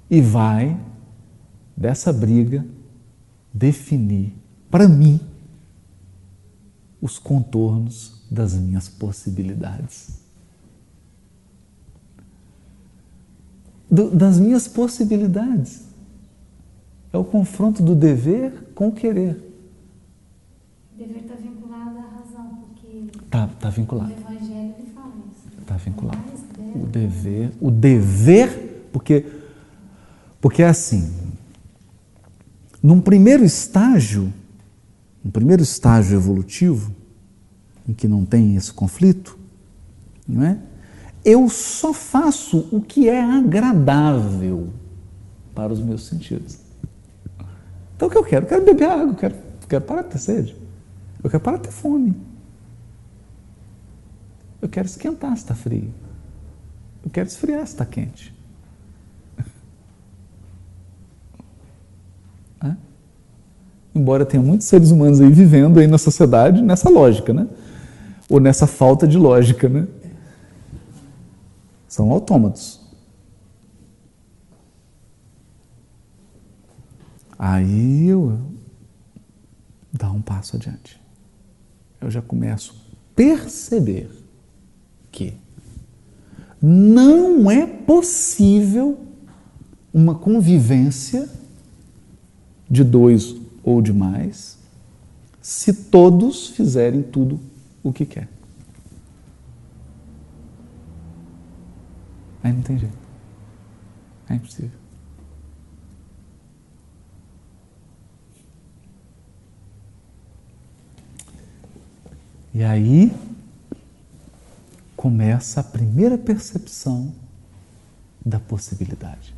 E vai, dessa briga, definir para mim os contornos das minhas possibilidades. Do, das minhas possibilidades. É o confronto do dever com o querer. O dever está vinculado à razão, porque Tá, tá vinculado. no Evangelho ele fala isso. Está vinculado. O deve- dever, o dever, porque, porque é assim, num primeiro estágio, um primeiro estágio evolutivo, em que não tem esse conflito, não é? Eu só faço o que é agradável para os meus sentidos. Então o que eu quero? Eu quero beber água, eu quero, eu quero parar de ter sede, eu quero parar de ter fome. Eu quero esquentar se está frio. Eu quero esfriar se está quente. Embora tenha muitos seres humanos aí vivendo aí na sociedade nessa lógica, né? Ou nessa falta de lógica, né? São autômatos. Aí eu dá um passo adiante. Eu já começo a perceber que não é possível uma convivência de dois ou de mais se todos fizerem tudo o que quer. Aí não tem jeito. É impossível. E aí começa a primeira percepção da possibilidade,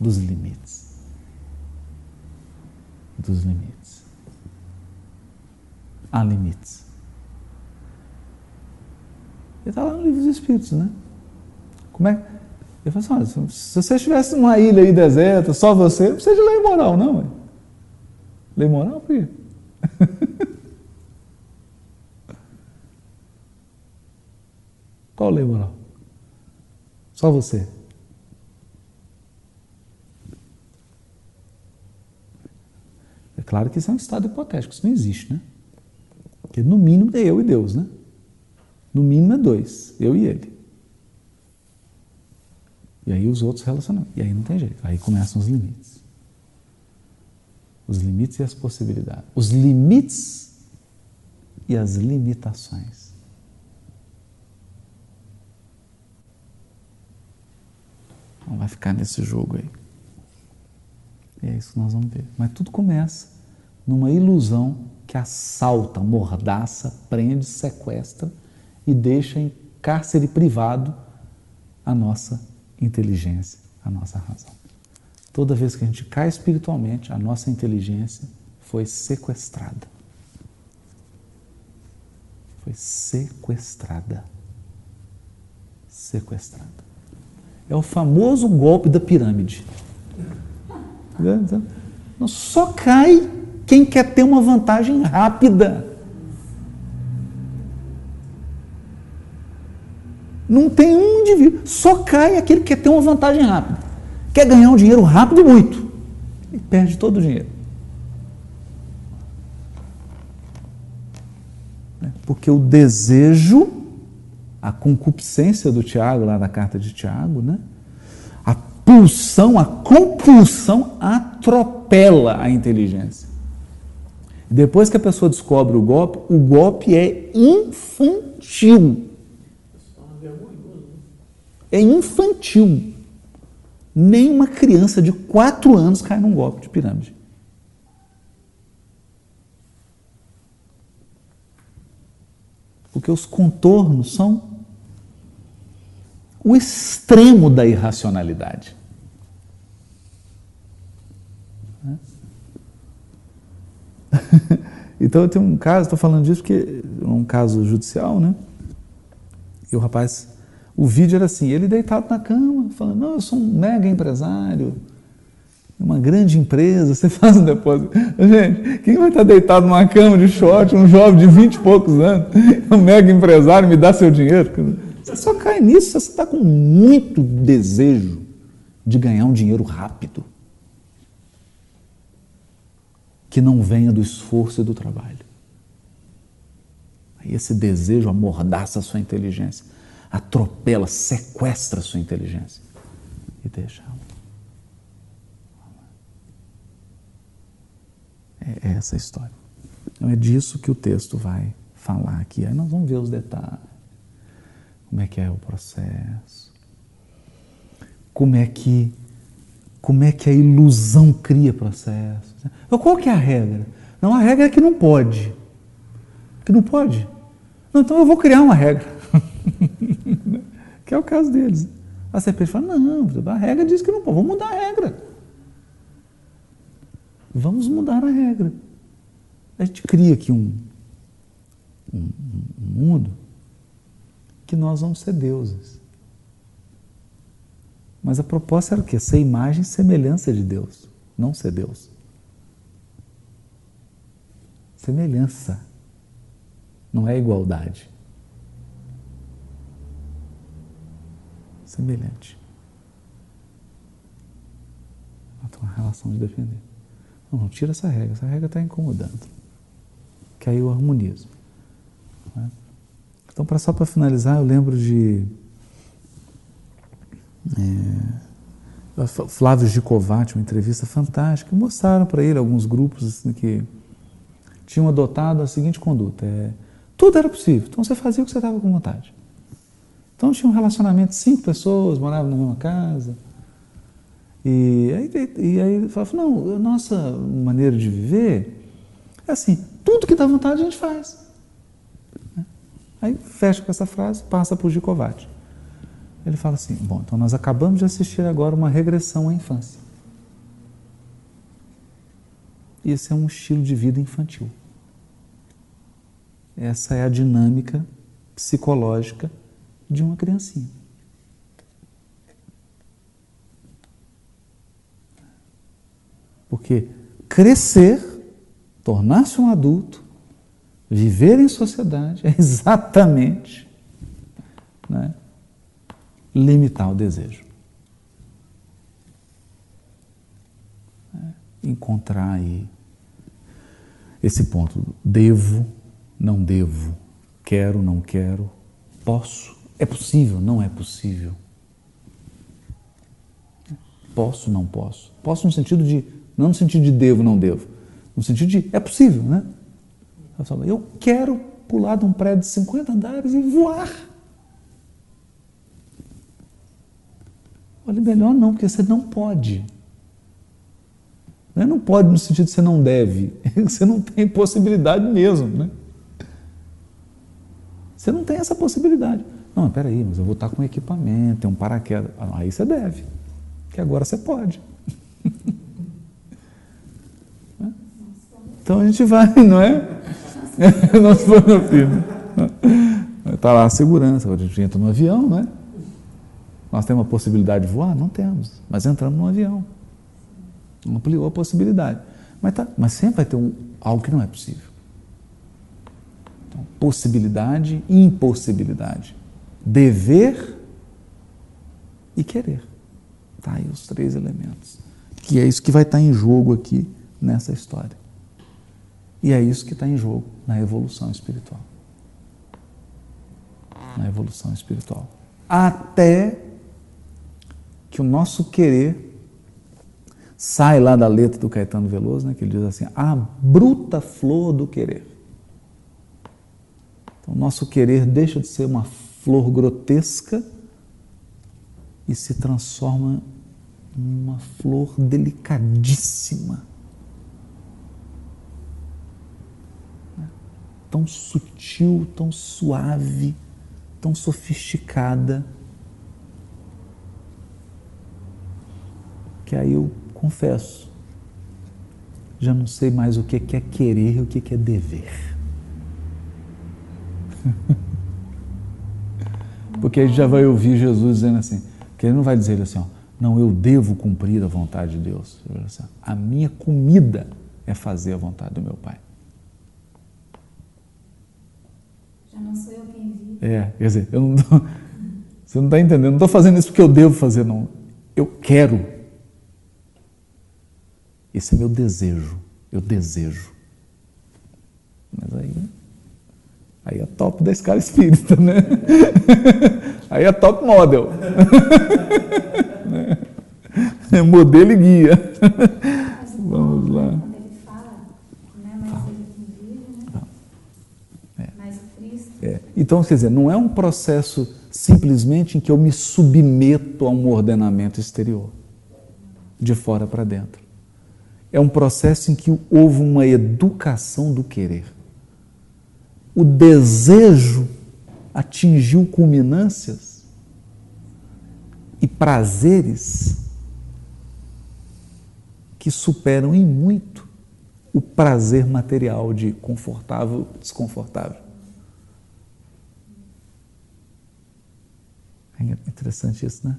dos limites. Dos limites. Há limites. Ele está lá no livro dos Espíritos, né? Como é? Ele fala assim: olha, se você estivesse numa ilha aí deserta, só você, não precisa de lei moral, não. Ué. Lei moral por quê? Qual lei moral? Só você. É claro que isso é um estado hipotético, isso não existe, né? Porque no mínimo é eu e Deus, né? No mínimo é dois, eu e ele. E aí os outros relacionam. E aí não tem jeito. Aí começam os limites. Os limites e as possibilidades. Os limites e as limitações. Não vai ficar nesse jogo aí. E é isso que nós vamos ver. Mas tudo começa numa ilusão que assalta, mordaça, prende, sequestra e deixa em cárcere privado a nossa inteligência, a nossa razão. Toda vez que a gente cai espiritualmente, a nossa inteligência foi sequestrada. Foi sequestrada. Sequestrada. É o famoso golpe da pirâmide. Não, só cai quem quer ter uma vantagem rápida. Não tem um indivíduo. Só cai aquele que quer ter uma vantagem rápida. Quer ganhar um dinheiro rápido e muito. E perde todo o dinheiro. Porque o desejo, a concupiscência do Tiago, lá da carta de Tiago, né? a pulsão, a compulsão atropela a inteligência. Depois que a pessoa descobre o golpe, o golpe é infantil. É infantil. Nem uma criança de 4 anos cai num golpe de pirâmide. Porque os contornos são o extremo da irracionalidade. então eu tenho um caso, estou falando disso porque é um caso judicial, né? E o rapaz, o vídeo era assim, ele deitado na cama, falando, não, eu sou um mega empresário, uma grande empresa, você faz um depósito. Gente, quem vai estar deitado numa cama de short, um jovem de 20 e poucos anos, um mega empresário, me dá seu dinheiro? Você só cai nisso você está com muito desejo de ganhar um dinheiro rápido que não venha do esforço e do trabalho. Aí esse desejo amordaça a sua inteligência, atropela, sequestra a sua inteligência e deixa. É, é essa a história. Então é disso que o texto vai falar aqui. Aí nós vamos ver os detalhes. Como é que é o processo? Como é que como é que a ilusão cria processo? Qual que é a regra? Não, a regra é que não pode. Que não pode. Não, então eu vou criar uma regra. que é o caso deles. A serpente fala, não, a regra diz que não pode. Vamos mudar a regra. Vamos mudar a regra. A gente cria aqui um, um, um mundo que nós vamos ser deuses. Mas a proposta era o quê? Ser imagem e semelhança de Deus, não ser Deus. Semelhança, não é igualdade. Semelhante. A relação de defender. Não, não, tira essa regra, essa regra está incomodando. Que aí eu harmonizo. Né? Então, só para finalizar, eu lembro de é, Flávio Gicovati, uma entrevista fantástica, mostraram para ele alguns grupos assim, que tinham adotado a seguinte conduta: é, tudo era possível, então você fazia o que você estava com vontade. Então tinha um relacionamento, cinco pessoas moravam na mesma casa. E aí, e aí falava: não, a nossa maneira de viver é assim, tudo que dá vontade a gente faz. Aí fecha com essa frase, passa por Gicovati. Ele fala assim: bom, então nós acabamos de assistir agora uma regressão à infância. Esse é um estilo de vida infantil. Essa é a dinâmica psicológica de uma criancinha. Porque crescer, tornar-se um adulto, viver em sociedade é exatamente né, limitar o desejo. É, encontrar aí esse ponto. Devo, não devo, quero, não quero, posso, é possível, não é possível. Posso, não posso. Posso no sentido de, não no sentido de devo, não devo, no sentido de é possível, né? Eu quero pular de um prédio de 50 andares e voar. Olha, melhor não, porque você não pode. Não, é não pode no sentido de você não deve, você não tem possibilidade mesmo. Né? Você não tem essa possibilidade. Não, mas peraí, mas eu vou estar com equipamento, tem um paraquedas. Ah, aí você deve, que agora você pode. Então a gente vai, não é? Nosso filho. Está lá a segurança, a gente entra no avião, não é? Nós temos a possibilidade de voar? Não temos, mas entramos num avião. Ampliou a possibilidade. Mas, tá, mas sempre vai ter um, algo que não é possível. Então, possibilidade e impossibilidade. Dever e querer. Tá aí os três elementos. Que é isso que vai estar em jogo aqui nessa história. E é isso que está em jogo na evolução espiritual. Na evolução espiritual. Até que o nosso querer sai lá da letra do Caetano Veloso, né, que ele diz assim: a bruta flor do querer. Então, o nosso querer deixa de ser uma flor grotesca e se transforma numa flor delicadíssima. Tão sutil, tão suave, tão sofisticada. Que aí eu confesso, já não sei mais o que é querer e o que é dever. Porque a gente já vai ouvir Jesus dizendo assim, que ele não vai dizer assim, ó, não, eu devo cumprir a vontade de Deus. Assim, a minha comida é fazer a vontade do meu Pai. Já não sou eu quem vive. É, quer dizer, eu não tô, você não está entendendo, não estou fazendo isso porque eu devo fazer, não. Eu quero. Esse é meu desejo. Eu desejo. Mas aí. Aí é top da escala espírita, né? Aí é top model. É modelo e guia. Vamos lá. Quando ele fala, não é mais ele que vive, né? Mais Cristo. É. Então, quer dizer, não é um processo simplesmente em que eu me submeto a um ordenamento exterior, de fora para dentro. É um processo em que houve uma educação do querer. O desejo atingiu culminâncias e prazeres que superam em muito o prazer material de confortável, desconfortável. É interessante isso, né?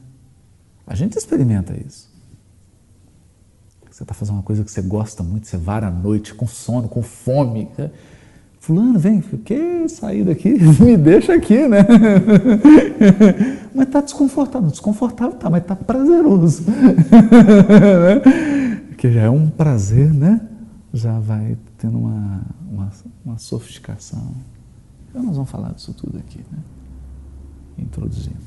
A gente experimenta isso. Você está fazendo uma coisa que você gosta muito, você vara à noite com sono, com fome. Né? Fulano, vem, que sair daqui, me deixa aqui, né? mas está desconfortável. Desconfortável tá, mas está prazeroso. que já é um prazer, né? Já vai tendo uma, uma, uma sofisticação. Então nós vamos falar disso tudo aqui, né? Introduzindo.